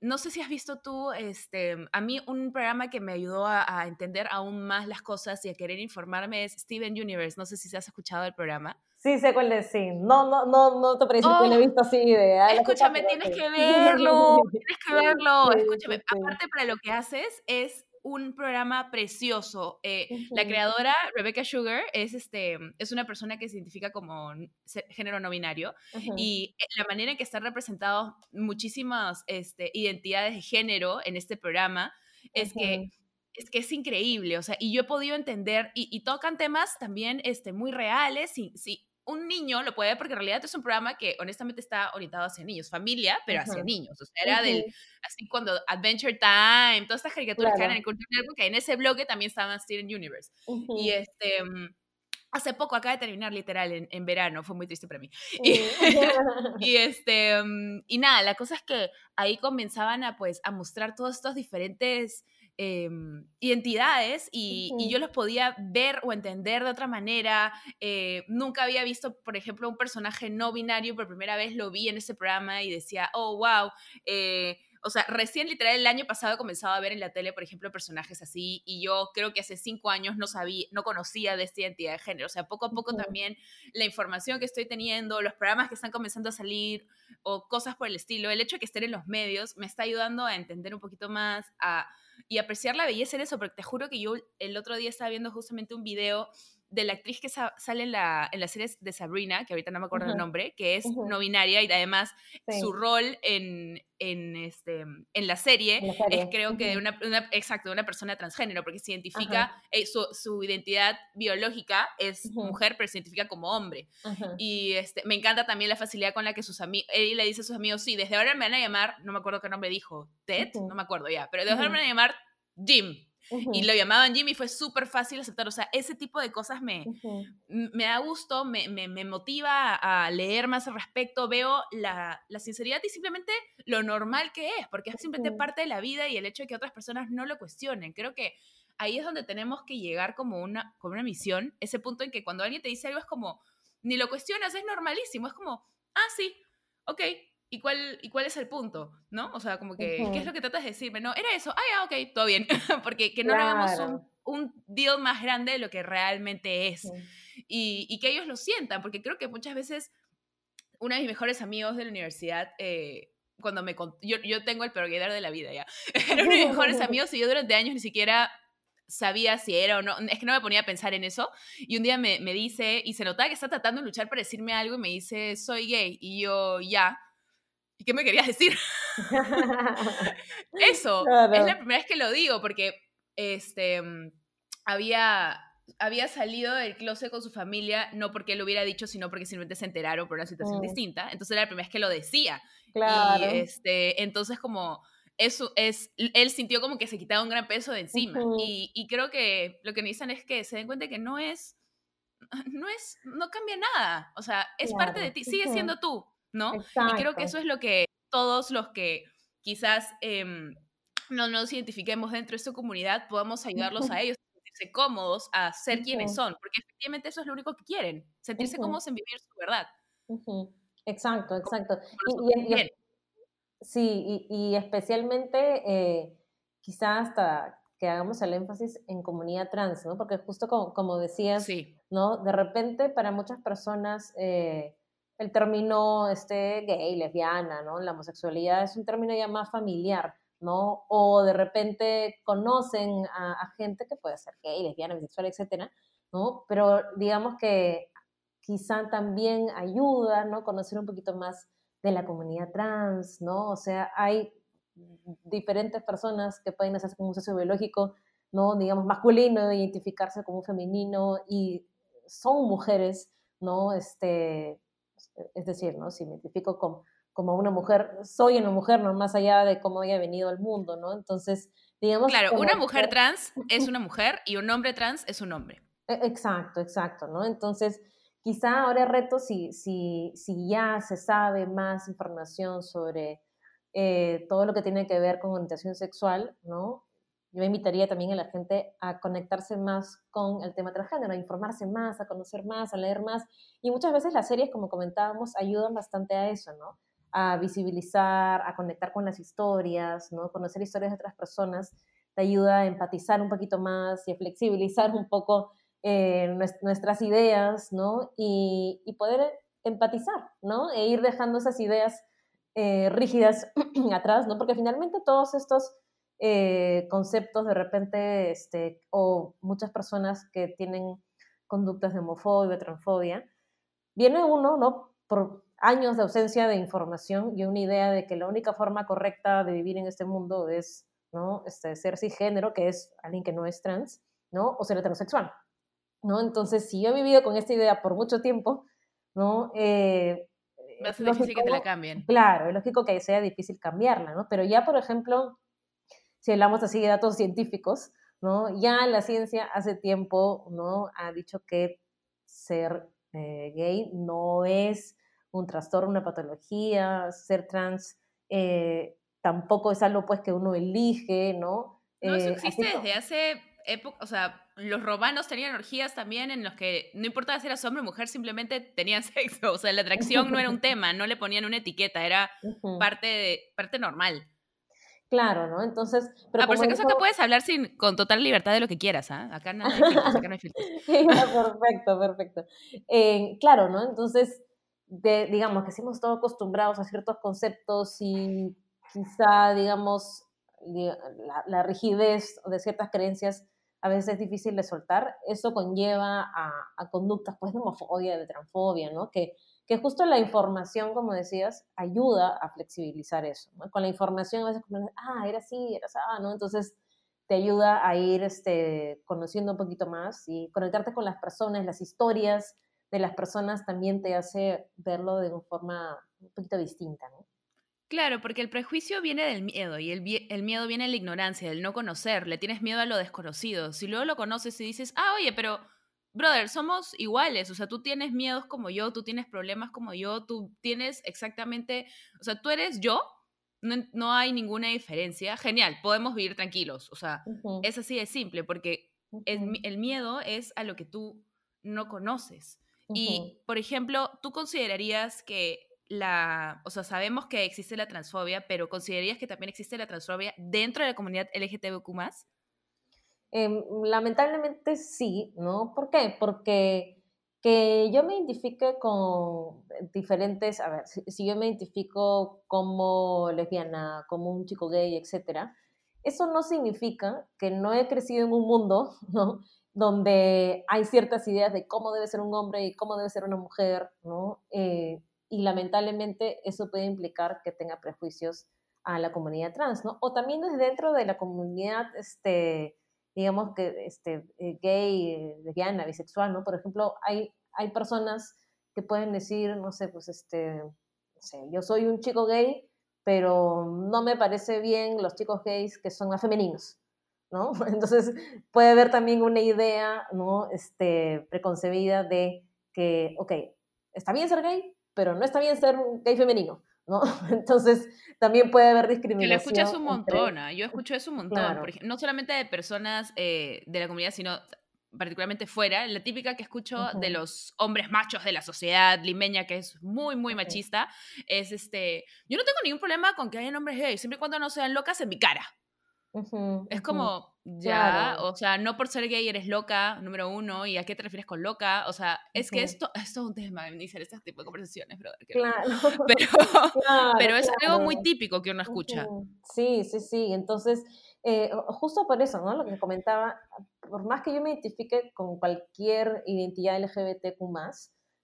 no sé si has visto tú, este, a mí un programa que me ayudó a, entender aún más las cosas y a querer informarme es Steven Universe. No sé si se has escuchado el programa. Sí, sé cuál es, sí. No, no, no, no te parece que lo he oh, visto así de... Escúchame, tienes que verlo, tienes que <laughs> verlo. Escúchame, aparte para lo que haces es un programa precioso. Eh, la creadora, Rebecca Sugar, es, este, es una persona que se identifica como género no binario y eh, la manera en que están representados muchísimas este, identidades de género en este programa es que es que es increíble, o sea, y yo he podido entender, y, tocan temas también este, muy reales, sí, sí, un niño lo puede ver porque en realidad es un programa que honestamente está orientado hacia niños, familia, pero hacia niños. O sea, era del, así cuando Adventure Time, todas estas caricaturas que eran en el Network, que en ese bloque también estaban Steven Universe. Y este, mm, hace poco, acaba de terminar literal en, en, verano, fue muy triste para mí. <laughs> Y, <laughs> y, este, mm, y nada, la cosa es que ahí comenzaban a pues a mostrar todos estos diferentes Em, identidades y, yo los podía ver o entender de otra manera. Eh, nunca había visto, por ejemplo, un personaje no binario, por primera vez lo vi en ese programa y decía, oh, wow. Eh, o sea, recién literal el año pasado comenzaba a ver en la tele, por ejemplo, personajes así y yo creo que hace cinco años no sabía, no conocía de esta identidad de género. O sea, poco a poco también la información que estoy teniendo, los programas que están comenzando a salir o cosas por el estilo, el hecho de que estén en los medios me está ayudando a entender un poquito más, a y apreciar la belleza en eso, porque te juro que yo el otro día estaba viendo justamente un video de la actriz que sale en la, en la serie de Sabrina, que ahorita no me acuerdo el nombre, que es no binaria y además su rol en, en, este, en la serie, es creo que de una, exacto, de una persona transgénero, porque se identifica, eh, su, su, identidad biológica es mujer, pero se identifica como hombre. Y este, me encanta también la facilidad con la que sus amigos, él le dice a sus amigos, sí, desde ahora me van a llamar, no me acuerdo qué nombre dijo, Ted, no me acuerdo ya, pero desde ahora me van a llamar Jim. Y lo llamaban Jimmy, fue súper fácil aceptar. O sea, ese tipo de cosas me, me da gusto, me, me, me, motiva a leer más al respecto. Veo la, la, sinceridad y simplemente lo normal que es, porque es simplemente parte de la vida y el hecho de que otras personas no lo cuestionen. Creo que ahí es donde tenemos que llegar como una, como una misión, ese punto en que cuando alguien te dice algo es como, ni lo cuestionas, es normalísimo, es como, ah, sí, ok, ¿Y cuál, ¿Y cuál es el punto? ¿No? O sea, como que, ¿qué es lo que tratas de decirme? No, era eso. Ah, ya, ok, todo bien. <laughs> Porque que no hagamos un, un, deal más grande de lo que realmente es. Y, y, que ellos lo sientan, porque creo que muchas veces uno de mis mejores amigos de la universidad, eh, cuando me yo, yo tengo el peor de la vida ya, <laughs> era uno de mis mejores <laughs> amigos y yo durante años ni siquiera sabía si era o no, es que no me ponía a pensar en eso. Y un día me, me dice, y se notaba que está tratando de luchar para decirme algo y me dice, soy gay. Y yo, ya. ¿Y qué me querías decir? <laughs> Eso, es la primera vez que lo digo, porque este, mm, había, había salido del closet con su familia, no porque lo hubiera dicho, sino porque simplemente se enteraron por una situación mm. distinta. Entonces era la primera vez que lo decía. Claro. Y este, entonces como eso es, él sintió como que se quitaba un gran peso de encima. y, y, creo que lo que necesitan es que se den cuenta que no es, no es, no cambia nada. O sea, es parte de ti, sigue siendo tú ¿no? Y creo que eso es lo que todos los que quizás em, no nos identifiquemos dentro de esta comunidad podamos ayudarlos a <laughs> ellos a sentirse cómodos, a ser quienes son, porque efectivamente eso es lo único que quieren, sentirse cómodos en vivir su verdad. Exacto, exacto. sí, y, especialmente eh, quizás hasta que hagamos el énfasis en comunidad trans, ¿no? Porque justo como, como decías, ¿no? De repente para muchas personas eh, el término este, gay, lesbiana, ¿no? La homosexualidad es un término ya más familiar, ¿no? O de repente conocen a, gente que puede ser gay, lesbiana, bisexual, etcétera, ¿no? Pero digamos que quizá también ayuda, ¿no? Conocer un poquito más de la comunidad trans, ¿no? O sea, hay diferentes personas que pueden hacerse como un socio biológico, ¿no? Digamos, masculino, identificarse como femenino y son mujeres, ¿no? Este, es decir, ¿no? Si me identifico como, como una mujer, soy una mujer, no más allá de cómo haya venido al mundo, ¿no? Entonces, digamos... Claro, una mujer trans <laughs> es una mujer y un hombre trans es un hombre. E, exacto, exacto, ¿no? Entonces, quizá ahora el reto, si, si, si ya se sabe más información sobre eh, todo lo que tiene que ver con orientación sexual, ¿no? Yo invitaría también a la gente a conectarse más con el tema transgénero, a informarse más, a conocer más, a leer más. Y muchas veces las series, como comentábamos, ayudan bastante a eso, ¿no? A visibilizar, a conectar con las historias, ¿no? Conocer historias de otras personas te ayuda a empatizar un poquito más y a flexibilizar un poco eh, nuestras ideas, ¿no? Y, poder empatizar, ¿no? E ir dejando esas ideas eh, rígidas <clears throat> atrás, ¿no? Porque finalmente todos estos eh, conceptos de repente, este, o muchas personas que tienen conductas de homofobia, transfobia, viene uno, ¿no? Por años de ausencia de información y una idea de que la única forma correcta de vivir en este mundo es, ¿no? Este, ser cisgénero, que es alguien que no es trans, ¿no? O ser heterosexual, ¿no? Entonces, si yo he vivido con esta idea por mucho tiempo, ¿no? Eh, Va a ser difícil que te la cambien. Claro, es lógico que sea difícil cambiarla, ¿no? Pero ya, por ejemplo, si hablamos así de datos científicos, ¿no? Ya la ciencia hace tiempo, ¿no? Ha dicho que ser eh, gay no es un trastorno, una patología, ser trans eh, tampoco es algo pues que uno elige, ¿no? No, eso eh, existe desde hace época, o sea, los romanos tenían orgías también en los que no importaba si eras hombre o mujer, simplemente tenían <laughs> sexo, o sea, la atracción no era un <laughs> tema, no le ponían una etiqueta, era parte, de, parte normal. Claro, ¿no? Entonces, pero ah, por si acaso acá puedes hablar sin, con total libertad de lo que quieras, ¿ah? Acá no hay <laughs> filtros, acá no hay filtros. <laughs> perfecto, perfecto. Eh, claro, ¿no? Entonces, de, digamos que si hemos estado acostumbrados a ciertos conceptos y quizá, digamos, la, la rigidez de ciertas creencias a veces es difícil de soltar, eso conlleva a, a conductas pues de homofobia, de transfobia, ¿no? Que que justo la información, como decías, ayuda a flexibilizar eso. Con la información a veces ah, era así, era así, ¿no? Entonces te ayuda a ir este, conociendo un poquito más y conectarte con las personas, las historias de las personas también te hace verlo de una forma un poquito distinta. Claro, porque el prejuicio viene del miedo y el, el, miedo viene de la ignorancia, del no conocer, le tienes miedo a lo desconocido. Si luego lo conoces y dices, ah, oye, pero brother, somos iguales, o sea, tú tienes miedos como yo, tú tienes problemas como yo, tú tienes exactamente, o sea, tú eres yo, no, hay ninguna diferencia, genial, podemos vivir tranquilos, o sea, es así de simple, porque el, miedo es a lo que tú no conoces. Y, por ejemplo, ¿tú considerarías que la, o sea, sabemos que existe la transfobia, pero ¿considerarías que también existe la transfobia dentro de la comunidad LGTBQ+. Em, lamentablemente sí, ¿no? ¿Por qué? Porque que yo me identifique con diferentes, a ver, si, yo me identifico como lesbiana, como un chico gay, etcétera, eso no significa que no he crecido en un mundo, <laughs> ¿no? Donde hay ciertas ideas de cómo debe ser un hombre y cómo debe ser una mujer, ¿no? Eh, y lamentablemente eso puede implicar que tenga prejuicios a la comunidad trans, ¿no? O también desde dentro de la comunidad, este, digamos que este, eh, gay, lesbiana, bisexual, ¿no? Por ejemplo, hay, hay personas que pueden decir, no sé, pues este, no sé, yo soy un chico gay, pero no me parece bien los chicos gays que son más femeninos, ¿no? <laughs> Entonces puede haber también una idea, ¿no? Este, preconcebida de que, ok, está bien ser gay, pero no está bien ser gay femenino, ¿no? <laughs> Entonces, también puede haber discriminación. Que lo escuchas un montón, ¿ah? yo escucho eso un montón, no solamente de personas eh, de la comunidad, sino particularmente fuera, la típica que escucho de los hombres machos de la sociedad limeña, que es muy, muy machista, es este, yo no tengo ningún problema con que hayan hombres gays, siempre y cuando no sean locas en mi cara. Es como, ya, o sea, no por ser gay eres loca, número uno, y a qué te refieres con loca, o sea, es que esto, <laughs> esto es un tema, iniciar este tipo de conversaciones, brother. Claro. <laughs> Pero, <laughs> pero es algo muy típico que uno escucha. Sí, sí, sí, entonces eh, justo por eso, ¿no? Lo que comentaba, por más que yo me identifique con cualquier identidad LGBTQ+,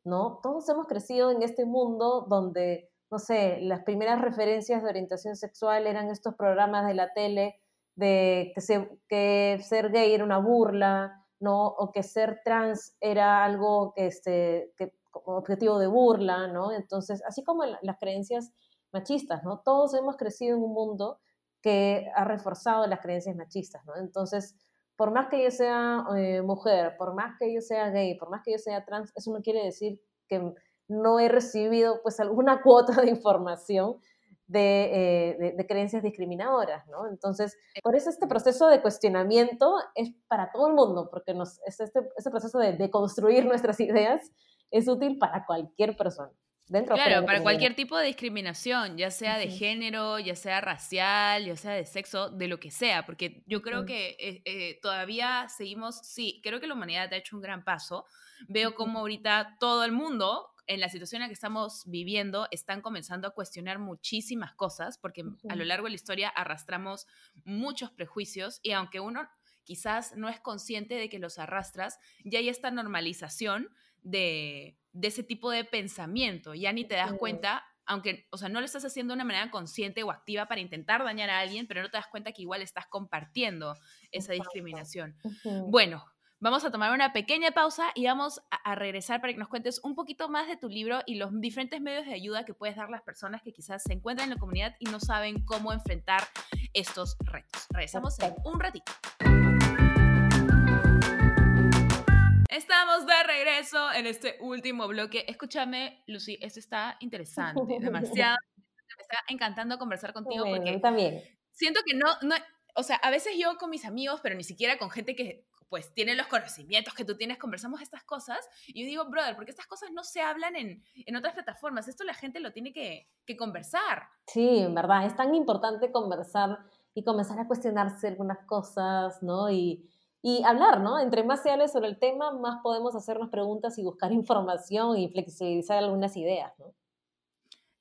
¿no? Todos hemos crecido en este mundo donde, no sé, las primeras referencias de orientación sexual eran estos programas de la tele de que, ser gay era una burla, ¿no? O que ser trans era algo que, este, que como objetivo de burla, ¿no? Entonces, así como las creencias machistas, ¿no? Todos hemos crecido en un mundo que ha reforzado las creencias machistas, ¿no? Entonces, por más que yo sea eh, mujer, por más que yo sea gay, por más que yo sea trans, eso no quiere decir que no he recibido pues alguna <laughs> cuota de información de, eh, creencias discriminadoras, ¿no? Entonces, por eso este proceso de cuestionamiento es para todo el mundo, porque nos, este, este proceso de, de construir nuestras ideas es útil para cualquier persona claro, para cualquier tipo de discriminación, ya sea de género, ya sea racial, ya sea de sexo, de lo que sea, porque yo creo que eh, eh, todavía seguimos, sí, creo que la humanidad ha hecho un gran paso. Veo como ahorita todo el mundo, en la situación en la que estamos viviendo, están comenzando a cuestionar muchísimas cosas, porque a lo largo de la historia arrastramos muchos prejuicios y aunque uno quizás no es consciente de que los arrastras, ya hay esta normalización de de ese tipo de pensamiento. Ya ni te das cuenta, aunque, o sea, no lo estás haciendo de una manera consciente o activa para intentar dañar a alguien, pero no te das cuenta que igual estás compartiendo esa discriminación. Bueno, vamos a tomar una pequeña pausa y vamos a, regresar para que nos cuentes un poquito más de tu libro y los diferentes medios de ayuda que puedes dar a las personas que quizás se encuentran en la comunidad y no saben cómo enfrentar estos retos. Regresamos en un ratito. Estamos de regreso en este último bloque. Escúchame, Lucy, esto está interesante, <laughs> demasiado. Me está encantando conversar contigo porque también. siento que no, no, o sea, a veces yo con mis amigos, pero ni siquiera con gente que pues tiene los conocimientos que tú tienes, conversamos estas cosas y yo digo, brother, porque estas cosas no se hablan en, en otras plataformas, esto la gente lo tiene que, que conversar. Sí, en verdad, es tan importante conversar y comenzar a cuestionarse algunas cosas, ¿no? Y, y hablar, ¿no? Entre más se hable sobre el tema, más podemos hacernos preguntas y buscar <laughs> información y flexibilizar algunas ideas, ¿no?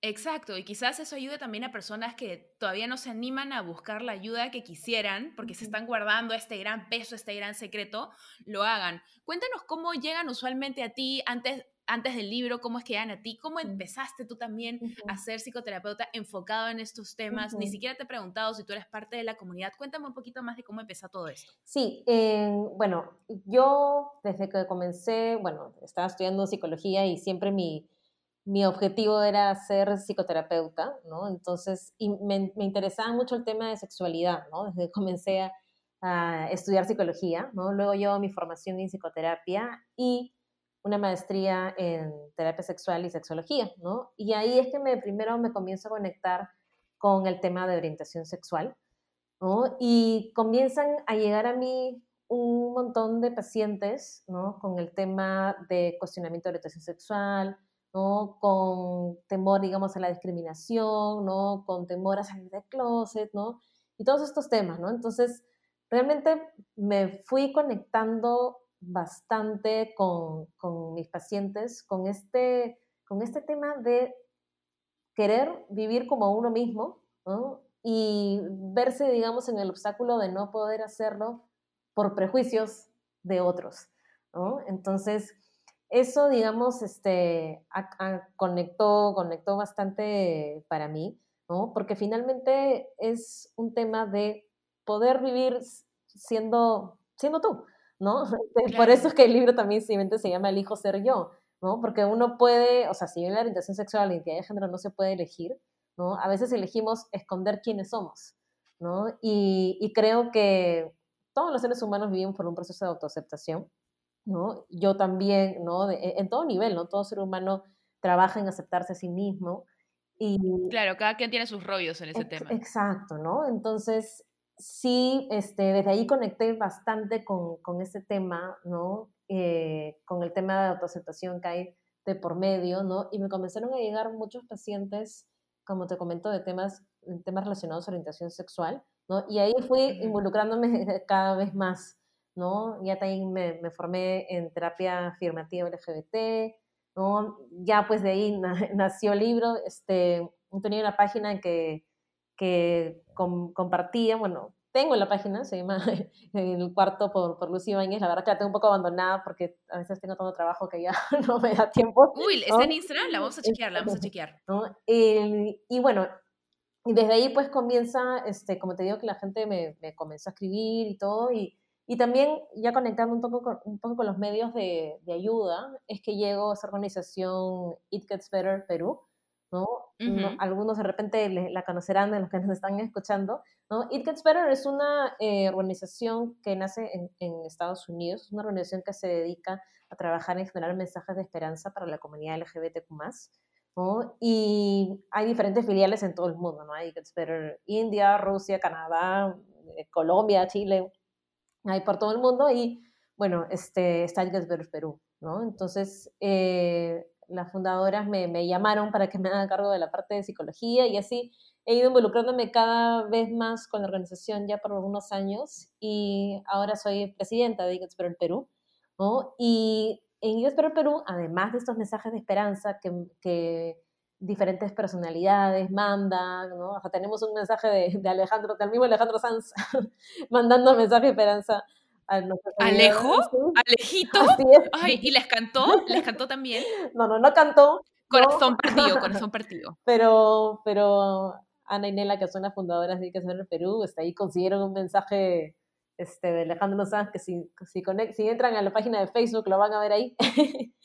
Exacto, y quizás eso ayude también a personas que todavía no se animan a buscar la ayuda que quisieran porque se están guardando este gran peso, este gran secreto, lo hagan. Cuéntanos cómo llegan usualmente a ti antes antes del libro, cómo es que llegan a ti, cómo empezaste tú también a ser psicoterapeuta enfocado en estos temas. Ni siquiera te he preguntado si tú eres parte de la comunidad. Cuéntame un poquito más de cómo empezó todo esto. Sí, eh, bueno, yo desde que comencé, bueno, estaba estudiando psicología y siempre mi, mi objetivo era ser psicoterapeuta, ¿no? Entonces, y me, me, interesaba mucho el tema de sexualidad, ¿no? Desde que <laughs> comencé a, a estudiar psicología, ¿no? Luego yo mi formación en psicoterapia y una maestría en terapia sexual y sexología, ¿no? Y ahí es que me, primero me comienzo a conectar con el tema de orientación sexual, ¿no? Y comienzan a llegar a mí un montón de pacientes, ¿no? Con el tema de cuestionamiento de orientación sexual, ¿no? Con temor, digamos, a la discriminación, ¿no? Con temor a salir del closet, ¿no? Y todos estos temas, ¿no? Entonces, realmente me fui conectando bastante con, mis pacientes con este, con este tema de querer vivir como uno mismo y verse, digamos, en el obstáculo de no poder hacerlo por prejuicios de otros. Entonces, eso, digamos, este, conectó, conectó bastante para mí, ¿no? porque finalmente es un tema de poder vivir siendo, siendo tú. ¿no? <laughs> Por eso es que el libro también simplemente se llama El hijo ser yo, ¿no? Porque uno puede, o sea, si bien la orientación sexual, la identidad de género no se puede elegir, ¿no? A veces elegimos esconder quiénes somos, ¿no? Y, y creo que todos los seres humanos vivimos por un proceso de autoaceptación, ¿no? Yo también, ¿no? en todo nivel, ¿no? Todo ser humano trabaja en aceptarse a sí mismo. Y, claro, cada quien tiene sus rollos en ese tema. Exacto, ¿no? Entonces, sí, este, desde ahí conecté bastante con, con ese tema, ¿no? Eh, con el tema de autoaceptación que hay de por medio, ¿no? Y me comenzaron a llegar muchos pacientes, como te comento, de temas, temas relacionados a orientación sexual, ¿no? Y ahí fui involucrándome <laughs> cada vez más, ¿no? Ya también me, me formé en terapia afirmativa LGBT, ¿no? Ya pues de ahí <laughs> nació el libro, este, tenía una página en que, que compartía, bueno, tengo la página, se llama <laughs> El cuarto por, por Lucy Ibáñez, la verdad que la tengo un poco abandonada porque a veces tengo todo trabajo que ya <laughs> no me da tiempo. Uy, ¿está en Instagram? La vamos a chequear, la vamos a chequear. ¿no? Y, y, bueno, y desde ahí pues comienza, este, como te digo, que la gente me, me comenzó a escribir y todo, y, y también ya conectando un poco, con, un poco con los medios de, de ayuda, es que llego a esa organización It Gets Better Perú, ¿no? algunos de repente la conocerán de los que nos están escuchando, ¿no? It Gets Better es una eh, organización que nace en, en, Estados Unidos, es una organización que se dedica a trabajar en generar mensajes de esperanza para la comunidad LGBTQ+, ¿no? Y hay diferentes filiales en todo el mundo, ¿no? It Gets Better India, Rusia, Canadá, eh, Colombia, Chile, hay por todo el mundo y, bueno, este, está Better Perú, ¿no? Entonces, eh, las fundadoras me, me, llamaron para que me haga cargo de la parte de psicología y así he ido involucrándome cada vez más con la organización ya por algunos años y ahora soy presidenta de el Perú. ¿no? Y en IGETS el Perú, además de estos mensajes de esperanza que, que diferentes personalidades mandan, ¿no? O sea, tenemos un mensaje de, de Alejandro, del mismo Alejandro Sanz, <laughs> mandando mensajes de esperanza ¿Alejo? ¿Alejito? Ay, ¿y les cantó? ¿Les cantó también? No, no, no cantó. Corazón partido, <laughs> corazón partido. Pero, pero Ana y Nela, que son las fundadoras de en el Perú, está ahí consiguieron un mensaje este, de Alejandro Sanz que si, si, si entran a la página de Facebook lo van a ver ahí. <laughs>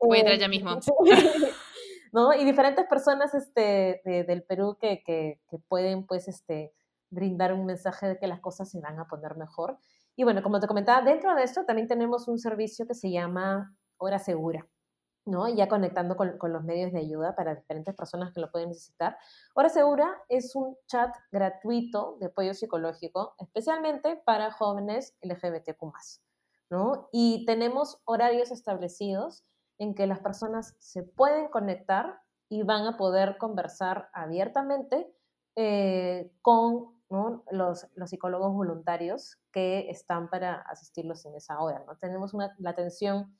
Voy a entrar ya mismo. ¿No? Y diferentes personas este, del Perú que, que, pueden pues este, brindar un mensaje de que las cosas se van a poner mejor. Y bueno, como te comentaba, dentro de esto también tenemos un servicio que se llama Hora Segura. ¿no? Ya conectando con, con, los medios de ayuda para diferentes personas que lo pueden necesitar. Hora Segura es un chat gratuito de apoyo psicológico, especialmente para jóvenes LGBTQ+, ¿no? Y tenemos horarios establecidos en que las personas se pueden conectar y van a poder conversar abiertamente eh, con los, los, psicólogos voluntarios que están para asistirlos en esa hora. ¿no? Tenemos una, la atención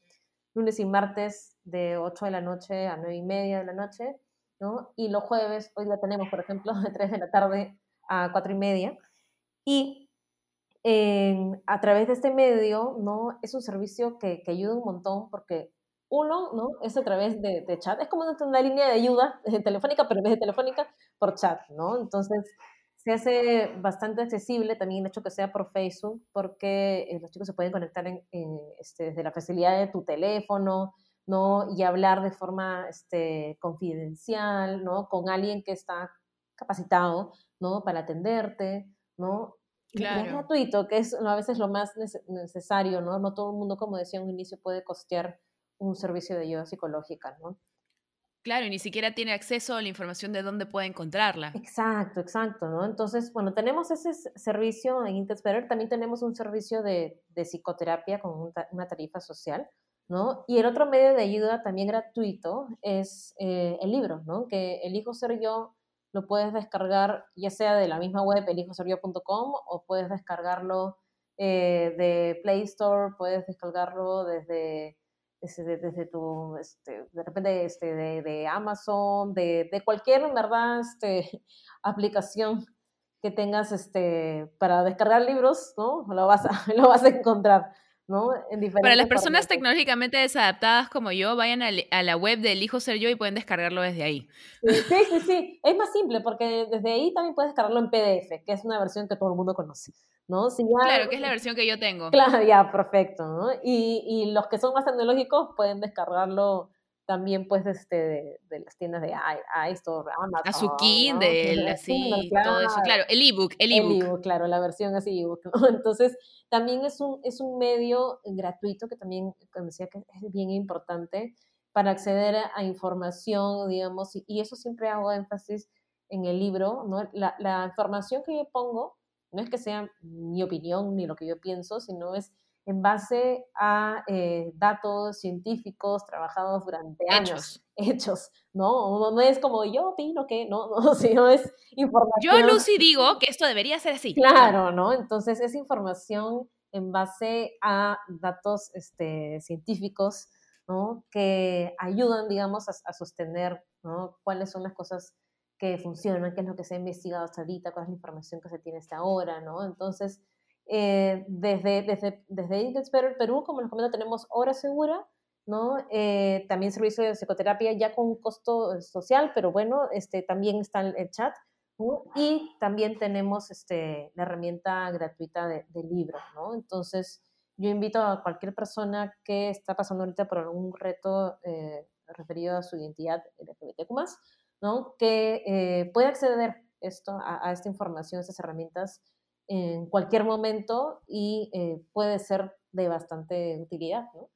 lunes y martes de 8 de la noche a 9 y media de la noche, ¿no? y los jueves, hoy la tenemos, por ejemplo, <laughs> de 3 de la tarde a 4 y media. Y a través de este medio, ¿no? Es un servicio que, que, ayuda un montón porque uno, ¿no? Es a través de, de chat, es como una línea de ayuda telefónica, pero en vez de telefónica, por chat, ¿no? Entonces, se hace bastante accesible también el hecho que sea por Facebook, porque eh, los chicos se pueden conectar en, este, desde la facilidad de tu teléfono, ¿no? Y hablar de forma este, confidencial, ¿no? Con alguien que está capacitado, ¿no? Para atenderte, ¿no? Claro. es gratuito, que es a veces lo más necesario, ¿no? No todo el mundo, como decía en un inicio, puede costear un servicio de ayuda psicológica, ¿no? Claro, y ni siquiera tiene acceso a la información de dónde puede encontrarla. Exacto, exacto, ¿no? Entonces, bueno, tenemos ese servicio en Intesperer, también tenemos un servicio de, de psicoterapia con una tarifa social, ¿no? Y el otro medio de ayuda también gratuito es eh, el libro, ¿no? Que Elijo Ser Yo lo puedes descargar ya sea de la misma web, elijoseryo.com, o puedes descargarlo eh, de Play Store, puedes descargarlo desde desde, desde tu, este, de repente, este, de, de Amazon, de, de, cualquier, en verdad, este, <laughs> aplicación que tengas este, para descargar libros, ¿no? Lo vas a, <laughs> lo vas a encontrar. ¿no? En para las personas tecnológicamente desadaptadas como yo, vayan a, a, la web de Elijo Ser Yo y pueden descargarlo desde ahí. Sí, sí, sí. Es más simple porque desde ahí también puedes descargarlo en PDF, que es una versión que todo el mundo conoce. ¿No? claro, que es la versión que yo tengo. Claro, ya, perfecto, ¿no? Y, y los que son más tecnológicos pueden descargarlo también pues este, de, de las tiendas de iStore, Amazon. A su Kindle, así, todo eso. Claro, el ebook, el ebook. El ebook, claro, la versión así ebook. ¿no? <laughs> Entonces, también es un, es un medio gratuito que también, como decía, que es bien importante. para acceder a, información, digamos, y, eso siempre hago énfasis en el libro, ¿no? La, la, información que yo pongo no es que sea mi opinión ni lo que yo pienso, sino es en base a eh, datos científicos trabajados durante años, hechos, ¿no? No, es como yo opino que, no, <laughs> no, sino es información. Yo, Lucy, digo que esto debería ser así. Claro, ¿no? Entonces es información en base a datos este, científicos, ¿no? Que ayudan, digamos, a, sostener, ¿no? Cuáles son las cosas que funcionan, qué es lo que se ha investigado hasta ahorita, cuál es la información que se tiene hasta ahora, ¿no? Entonces, eh, desde, desde, desde Perú, como les comento, tenemos Hora Segura, ¿no? Eh, también servicio de psicoterapia ya con costo social, pero bueno, este, también está el chat. Y también tenemos este, la herramienta gratuita de, libro, ¿no? Entonces, yo invito a cualquier persona que está pasando ahorita por algún reto eh, referido a su identidad LGBTQ+, ¿no? Que pueda acceder esto, a, a esta información, a estas herramientas, en cualquier momento y eh, puede ser de bastante utilidad, ¿no?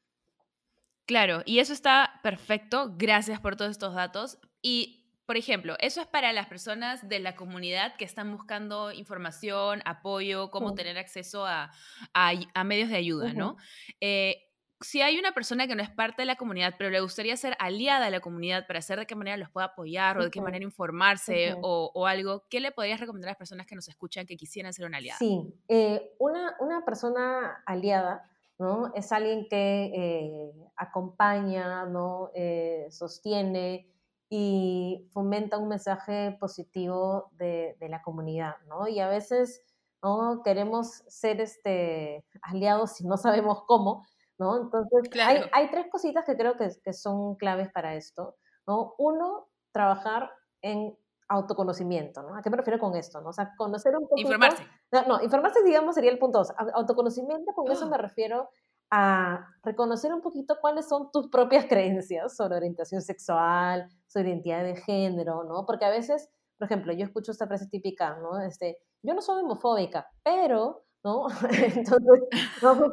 Claro, y eso está perfecto. Gracias por todos estos datos. Y, por ejemplo, eso es para las personas de la comunidad que están buscando información, apoyo, cómo tener acceso a, a, medios de ayuda, ¿no? Eh, si hay una persona que no es parte de la comunidad, pero le gustaría ser aliada de la comunidad para saber de qué manera los pueda apoyar o de qué manera informarse o, algo, ¿qué le podrías recomendar a las personas que nos escuchan que quisieran ser una aliada? Sí, eh, una, una, persona aliada ¿no? es alguien que eh, acompaña, ¿no? Eh, sostiene y fomenta un mensaje positivo de, de la comunidad. ¿no? Y a veces ¿no? queremos ser este, aliados y no sabemos cómo ¿no? Entonces, hay, hay, tres cositas que creo que, que, son claves para esto, ¿no? Uno, trabajar en autoconocimiento, ¿no? ¿A qué me refiero con esto, no? O sea, conocer un poco... Informarse. No, informarse, digamos, sería el punto dos. Autoconocimiento, con eso me refiero a reconocer un poquito cuáles son tus propias creencias sobre orientación sexual, sobre identidad de género, ¿no? Porque a veces, por ejemplo, yo escucho esta frase típica, ¿no? Este, yo no soy homofóbica, pero ¿no? <laughs> Entonces,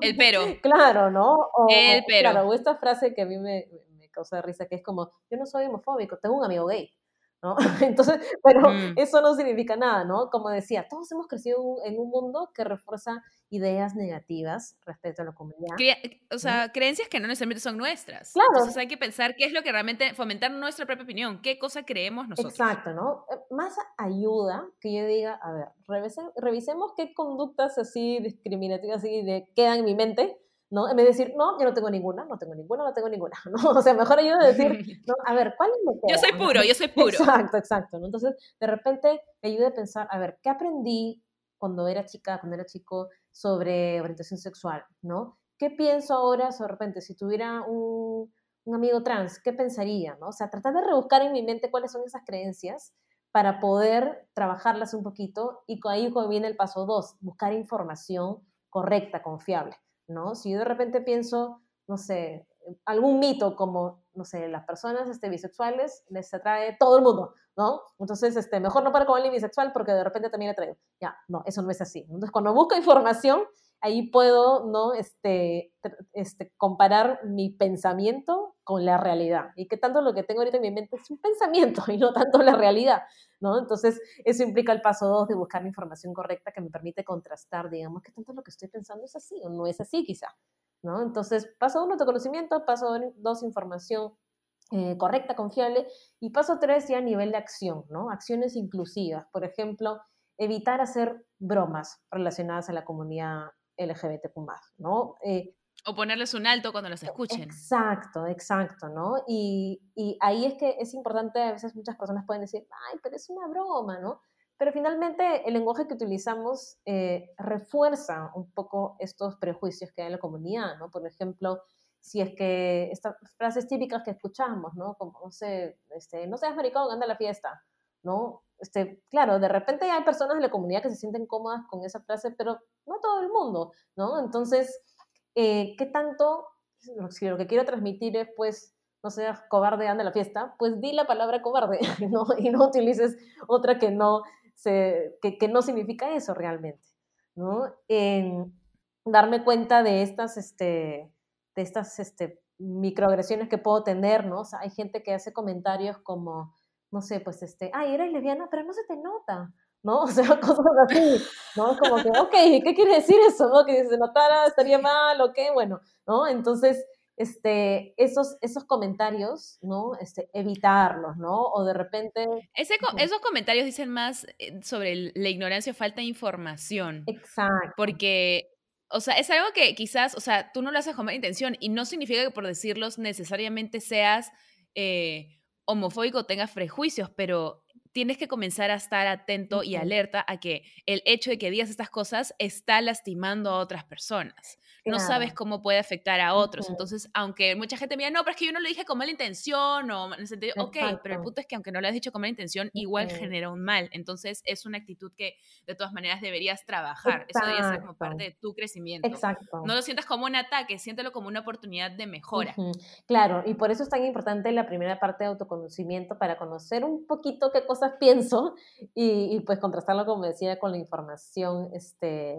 el pero. Claro, ¿no? O, el pero. Claro, o esta frase que a mí me, me causa risa, que es como, yo no soy homofóbico, tengo un amigo gay. ¿No? <laughs> Entonces, pero mm. eso no significa nada, ¿no? Como decía, todos hemos crecido en un mundo que refuerza ideas negativas respecto a la comunidad. o sea, creencias que no necesariamente son nuestras. Claro. Entonces hay que pensar qué es lo que realmente, fomentar nuestra propia opinión, qué cosa creemos nosotros. Exacto, ¿no? Eh, más ayuda que yo diga, a ver, revisemos qué conductas así discriminativas así de, quedan en mi mente ¿no? En vez de decir, no, yo no tengo ninguna, no tengo ninguna, no tengo ninguna, <laughs> ¿no? O sea, mejor ayuda a decir, <laughs> no, a ver, ¿cuál es que Yo soy puro, yo soy puro. Exacto, exacto, ¿no? Entonces, de repente, me ayuda a pensar, a ver, ¿qué aprendí cuando era chica, cuando era chico, sobre orientación sexual, ¿no? ¿Qué pienso ahora, de repente, si tuviera un, un amigo trans, ¿qué pensaría, no? O sea, tratar de rebuscar en mi mente cuáles son esas creencias para poder trabajarlas un poquito y ahí viene el paso dos, buscar información correcta, confiable. ¿No? Si yo de repente pienso, no sé, algún mito como, no sé, las personas este, bisexuales les atrae todo el mundo, ¿no? Entonces, este, mejor no para con alguien bisexual porque de repente también atrae. Ya, no, eso no es así. Entonces, cuando busco información, ahí puedo, ¿no? Este, este, comparar mi pensamiento con la realidad. Y que tanto lo que tengo ahorita en mi mente es un pensamiento <laughs> y no tanto la realidad, ¿no? Entonces, eso implica el paso dos de buscar la información correcta que me permite contrastar, digamos, que tanto lo que estoy pensando es así o no es así quizá, ¿no? Entonces, paso uno, autoconocimiento, paso dos, información eh, correcta, confiable, y paso tres, ya a nivel de acción, ¿no? Acciones inclusivas, por ejemplo, evitar hacer bromas relacionadas a la comunidad LGBTQ+, ¿no? Eh, o ponerles un alto cuando los escuchen. Exacto, exacto, ¿no? Y, y, ahí es que es importante, a veces muchas personas pueden decir, ay, pero es una broma, ¿no? Pero finalmente el lenguaje que utilizamos eh, refuerza un poco estos prejuicios que hay en la comunidad, ¿no? Por ejemplo, si es que estas frases típicas que escuchamos, ¿no? Como, no sé, este, no seas maricón, anda a la fiesta, ¿no? Este, claro, de repente hay personas de la comunidad que se sienten cómodas con esa frase, pero no todo el mundo, ¿no? Entonces, eh, ¿qué tanto, si lo que quiero transmitir es, pues, no seas cobarde, anda a la fiesta, pues di la palabra cobarde, <laughs> ¿no? Y no utilices otra que no, que, no significa eso realmente, ¿no? En darme cuenta de estas, este, de estas este, microagresiones que puedo tener, ¿no? Hay gente que hace comentarios como, no sé, pues este, ay, eres lesbiana, pero no se te nota, ¿no? O sea, <laughs> cosas así, ¿no? Como que, ok, ¿qué quiere decir eso, no? Que si se notara estaría mal o qué, bueno, ¿no? Entonces, este, esos, esos comentarios, ¿no? Este, evitarlos, ¿no? O de repente... esos comentarios dicen más eh, sobre la ignorancia o falta de información. Exacto. Porque, o sea, es algo que quizás, o sea, tú no lo haces con mala intención y no significa que por decirlos necesariamente seas eh, homofóbico tengas prejuicios, pero tienes que comenzar a estar atento y alerta a que el hecho de que digas estas cosas está lastimando a otras personas no sabes cómo puede afectar a otros. Entonces, aunque mucha gente me diga, no, pero es que yo no lo dije con mala intención, o en el sentido, ok, pero el punto es que aunque no lo has dicho con mala intención, igual genera un mal. Entonces, es una actitud que de todas maneras deberías trabajar. Eso debería ser como parte de tu crecimiento. Exacto. No lo sientas como un ataque, siéntelo como una oportunidad de mejora. Claro, y por eso es tan importante la primera parte de autoconocimiento para conocer un poquito qué cosas <laughs> pienso y, pues contrastarlo, como decía, con la información este,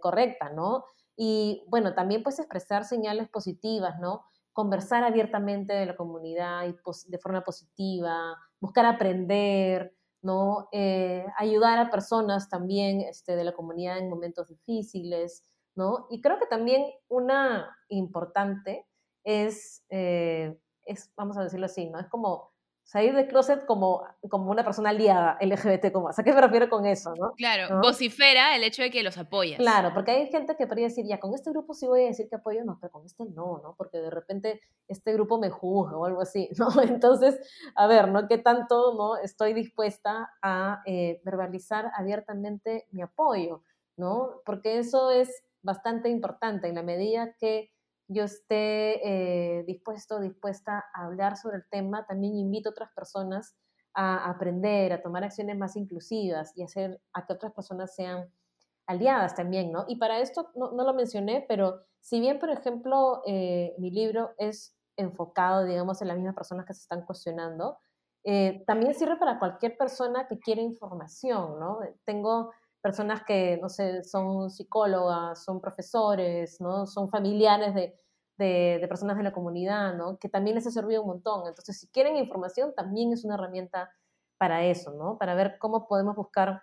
correcta, ¿no? Y bueno, también pues expresar señales positivas, ¿no? Conversar abiertamente de la comunidad y de forma positiva, buscar aprender, ¿no? Eh, ayudar a personas también este, de la comunidad en momentos difíciles, ¿no? Y creo que también una importante es, eh, es vamos a decirlo así, ¿no? Es como salir del closet como, como una persona aliada LGBT, como, ¿a qué me refiero con eso? ¿no? Claro, vocifera el hecho de que los apoyas. Claro, porque hay gente que podría decir, ya, con este grupo sí voy a decir que apoyo, no, pero con este no, ¿no? Porque de repente este grupo me juzga o algo así, <laughs> ¿no? Entonces, a ver, ¿no? ¿Qué tanto, ¿no? Estoy dispuesta a eh, verbalizar abiertamente mi apoyo, ¿no? Porque eso es bastante importante en la medida que yo esté eh, dispuesto, dispuesta a hablar sobre el tema, también invito a otras personas a aprender, a tomar acciones más inclusivas y hacer a que otras personas sean aliadas también, ¿no? Y para esto no, lo mencioné, pero si bien, por ejemplo, eh, mi libro es enfocado, digamos, en las mismas personas que se están cuestionando, eh, también sirve para cualquier persona que quiere información, ¿no? Tengo personas que, no sé, son psicólogas, son profesores, ¿no? Son familiares de, de, personas de la comunidad, ¿no? Que también les ha servido un montón. Entonces, si quieren información, también es una herramienta para eso, ¿no? Para ver cómo podemos buscar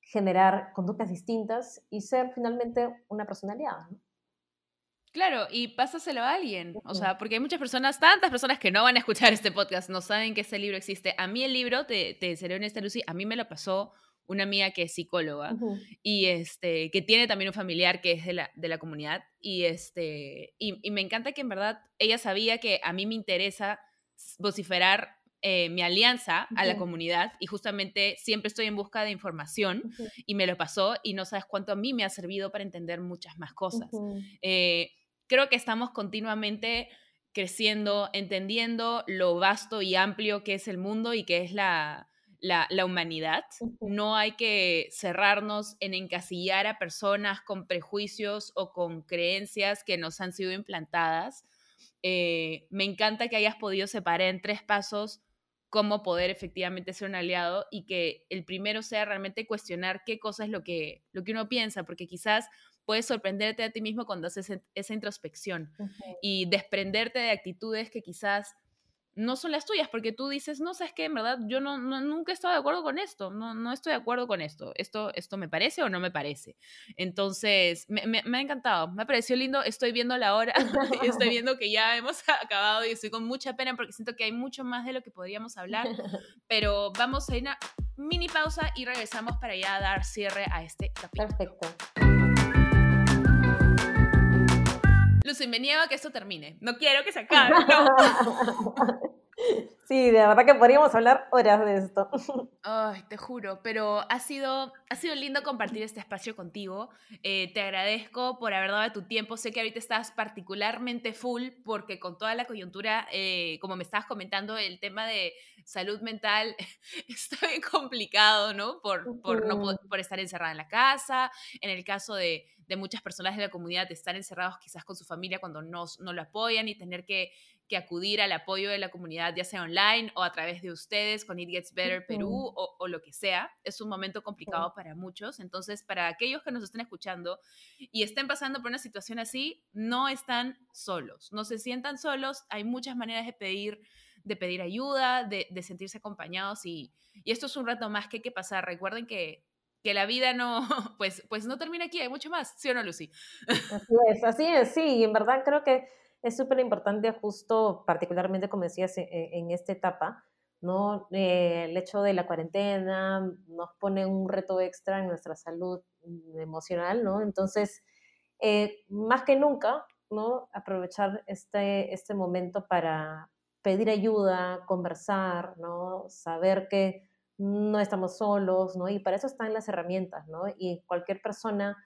generar conductas distintas y ser finalmente una personalidad, ¿no? Claro, y pásaselo a alguien. O sea, porque hay muchas personas, tantas personas que no van a escuchar este podcast, no saben que ese libro existe. A mí el libro, te, te seré honesta, Lucy, a mí me lo pasó una amiga que es psicóloga y este, que tiene también un familiar que es de la, de la comunidad y, este, y, me encanta que en verdad ella sabía que a mí me interesa vociferar eh, mi alianza a la comunidad y justamente siempre estoy en busca de información y me lo pasó y no sabes cuánto a mí me ha servido para entender muchas más cosas. Eh, creo que estamos continuamente creciendo, entendiendo lo vasto y amplio que es el mundo y que es la, la, humanidad. No hay que cerrarnos en encasillar a personas con prejuicios o con creencias que nos han sido implantadas. Eh, me encanta que hayas podido separar en tres pasos cómo poder efectivamente ser un aliado y que el primero sea realmente cuestionar qué cosa es lo que, lo que uno piensa, porque quizás puedes sorprenderte a ti mismo cuando haces esa introspección y desprenderte de actitudes que quizás no son las tuyas, porque tú dices, no, sabes qué, en verdad, yo no, nunca he estado de acuerdo con esto, no, no estoy de acuerdo con esto. esto, esto me parece o no me parece. Entonces, me, me, ha encantado, me ha parecido lindo, estoy viendo la hora, <laughs> estoy viendo que ya hemos <laughs> acabado y estoy con mucha pena porque siento que hay mucho más de lo que podríamos hablar, <laughs> pero vamos a ir a una mini pausa y regresamos para ya dar cierre a este capítulo. Perfecto. Lucy, me niego a que esto termine. No quiero que se acabe. <laughs> <laughs> Sí, de verdad que podríamos hablar horas de esto. <laughs> Ay, te juro, pero ha sido, ha sido lindo compartir este espacio contigo. Eh, te agradezco por haber dado tu tiempo. Sé que ahorita estás particularmente full porque con toda la coyuntura, eh, como me estabas comentando, el tema de salud mental <laughs> está bien complicado, ¿no? Por, por, no por estar encerrada en la casa. En el caso de, de muchas personas de la comunidad, estar encerrados quizás con su familia cuando no, no lo apoyan y tener que que acudir al apoyo de la comunidad, ya sea online o a través de ustedes con It Gets Better Perú o, o, lo que sea. Es un momento complicado para muchos. Entonces, para aquellos que nos estén escuchando y estén pasando por una situación así, no están solos, no se sientan solos. Hay muchas maneras de pedir, de pedir ayuda, de, de sentirse acompañados y, y esto es un rato más que hay que pasar. Recuerden que que la vida no, <laughs> pues, pues no termina aquí, hay mucho más, ¿sí o no, Lucy? Así es, así es, sí, y en verdad creo que es súper importante justo, particularmente como decías, e, e, en, esta etapa, ¿no? Eh, el hecho de la cuarentena nos pone un reto extra en nuestra salud emocional, ¿no? Entonces, eh, más que nunca, ¿no? Aprovechar este, este momento para pedir ayuda, conversar, ¿no? Saber que no estamos solos, ¿no? Y para eso están las herramientas, ¿no? Y cualquier persona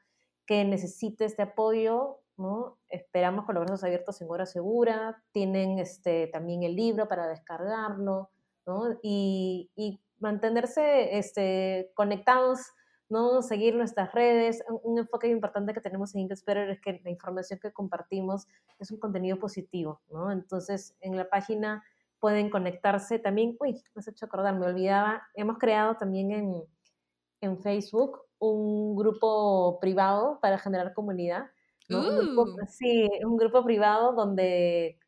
que necesite este apoyo, ¿no? Esperamos con los brazos abiertos en hora segura, tienen este, también el libro para descargarlo, ¿no? Y, y mantenerse este, conectados, ¿no? Seguir nuestras redes. Un, enfoque importante que tenemos en English Better es que la información que compartimos es un contenido positivo, ¿no? Entonces, en la página pueden conectarse también. Uy, me has hecho acordar, me olvidaba. Hemos creado también en, en Facebook un grupo privado para generar comunidad. Un sí, un grupo privado donde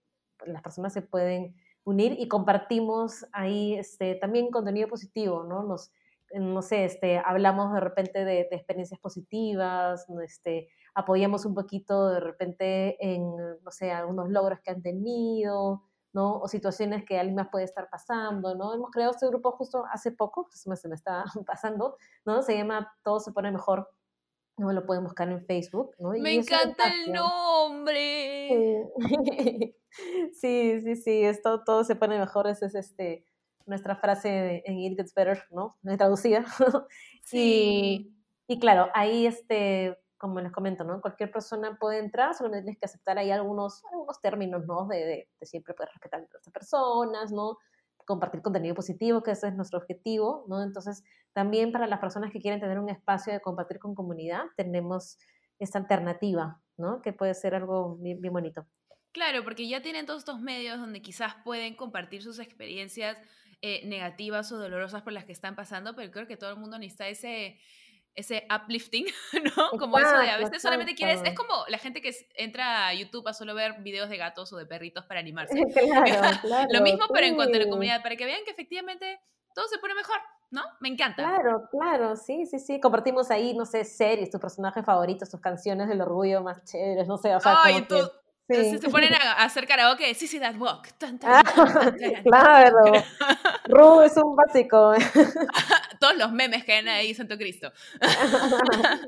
las personas se pueden unir y compartimos ahí este, también contenido positivo, ¿no? Nos, no sé, este, hablamos de repente de, de experiencias positivas, este, apoyamos un poquito de repente en, no sé, algunos logros que han tenido, ¿no? O situaciones que alguien más puede estar pasando, ¿no? Hemos creado este grupo justo hace poco, se me, se me está <laughs> pasando, ¿no? Se llama Todo se pone mejor, no lo pueden buscar en Facebook, ¿no? me encanta el nombre. <laughs> Sí, sí, sí, esto todo se pone mejor, esa es este nuestra frase en It Gets Better, ¿no? Traducida. <laughs> Sí. Y, y claro, ahí este como les comento, ¿no? Cualquier persona puede entrar, solamente tienes que aceptar ahí algunos, algunos términos, ¿no? De, de, siempre poder respetar a otras personas, ¿no? Compartir contenido positivo, que ese es nuestro objetivo, ¿no? Entonces, también para las personas que quieren tener un espacio de compartir con comunidad, tenemos esta alternativa, ¿no? Que puede ser algo bien, bonito. Claro, porque ya tienen todos estos medios donde quizás pueden compartir sus experiencias eh, negativas o dolorosas por las que están pasando, pero creo que todo el mundo necesita ese ese uplifting, <laughs> ¿no? Como eso de a veces solamente quieres, es como la gente que entra a YouTube a solo ver videos de gatos o de perritos para <laughs> animarse. Claro, <laughs> claro, Lo mismo, pero en cuanto a la comunidad, para que vean que efectivamente todo se pone mejor, ¿no? Me encanta. Claro, claro, sí, sí, sí. Compartimos ahí, no sé, series, tus personajes favoritos, tus canciones del orgullo más chéveres, no sé, o sea, Ay, tú, se ponen a, hacer karaoke, sí, sí, that walk. claro. Ru es un básico. Todos los memes que hay ahí, Santo Cristo.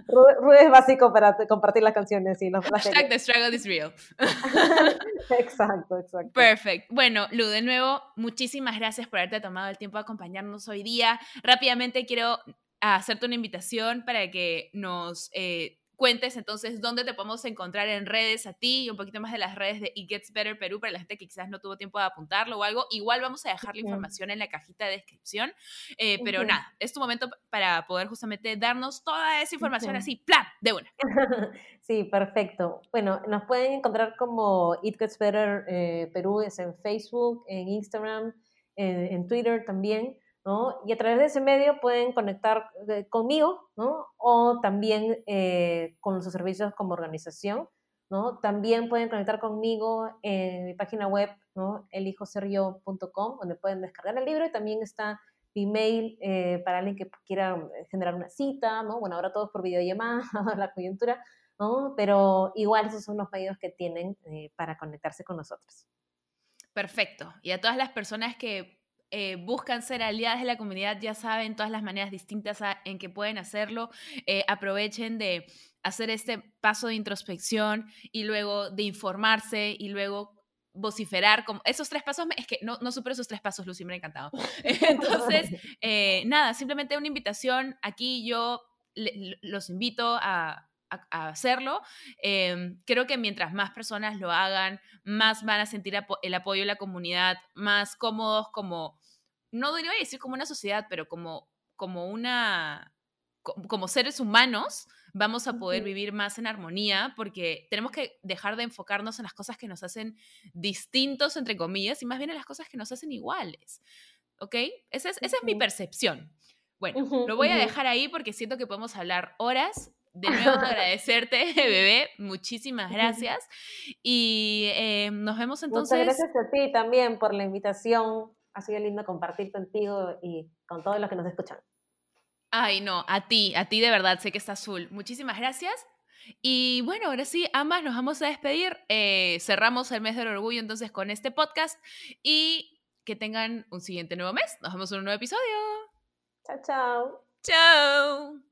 Ru, es básico para compartir las canciones y los Hashtag the struggle is real. <laughs> exacto, exacto. Perfect. Bueno, Lu, de nuevo, muchísimas gracias por haberte tomado el tiempo de acompañarnos hoy día. Rápidamente quiero hacerte una invitación para que nos eh, cuentes entonces dónde te podemos encontrar en redes a ti y un poquito más de las redes de It Gets Better Perú para la gente que quizás no tuvo tiempo de apuntarlo o algo. Igual vamos a dejar la información en la cajita de descripción. Eh, pero nada, es tu momento para poder justamente darnos toda esa información así, plan, de una. <laughs> Sí, perfecto. Bueno, nos pueden encontrar como It Gets Better eh, Perú, es en Facebook, en Instagram, en Twitter también. Y a través de ese medio pueden conectar eh, conmigo, ¿no? O también eh, con sus servicios como organización, ¿no? También pueden conectar conmigo en mi página web, ¿no? donde pueden descargar el libro y también está mi mail eh, para alguien que quiera generar una cita, ¿no? Bueno, ahora todos por videollamada, <laughs> la coyuntura, ¿no? Pero igual esos son los medios que tienen para conectarse con nosotros. Perfecto. Y a todas las personas que eh, buscan ser aliadas de la comunidad, ya saben todas las maneras distintas en que pueden hacerlo. Eh, aprovechen de hacer este paso de introspección y luego de informarse y luego vociferar, como esos tres pasos, es que no, no supero esos tres pasos, Lucy, me ha encantado. <laughs> Entonces, eh, nada, simplemente una invitación, aquí yo los invito a, hacerlo. Em, creo que mientras más personas lo hagan, más van a sentir el apoyo de la comunidad, más cómodos como no debería decir como una sociedad, pero como, como una, como seres humanos, vamos a poder vivir más en armonía porque tenemos que dejar de enfocarnos en las cosas que nos hacen distintos, entre comillas, y más bien en las cosas que nos hacen iguales. ¿Ok? Esa es, esa es mi percepción. Bueno, lo voy a dejar ahí porque siento que podemos hablar horas. De <laughs> nuevo, agradecerte, <laughs> bebé. Muchísimas <laughs> gracias. Y eh, nos vemos entonces. Muchas gracias a ti también por la invitación. Ha sido lindo compartir contigo y con todos los que nos escuchan. Ay, no, a ti, a ti de verdad, sé que está azul. Muchísimas gracias. Y bueno, ahora sí, ambas nos vamos a despedir. Eh, cerramos el mes del orgullo entonces con este podcast y que tengan un siguiente nuevo mes. Nos vemos en un nuevo episodio. Chao, chao. Chao.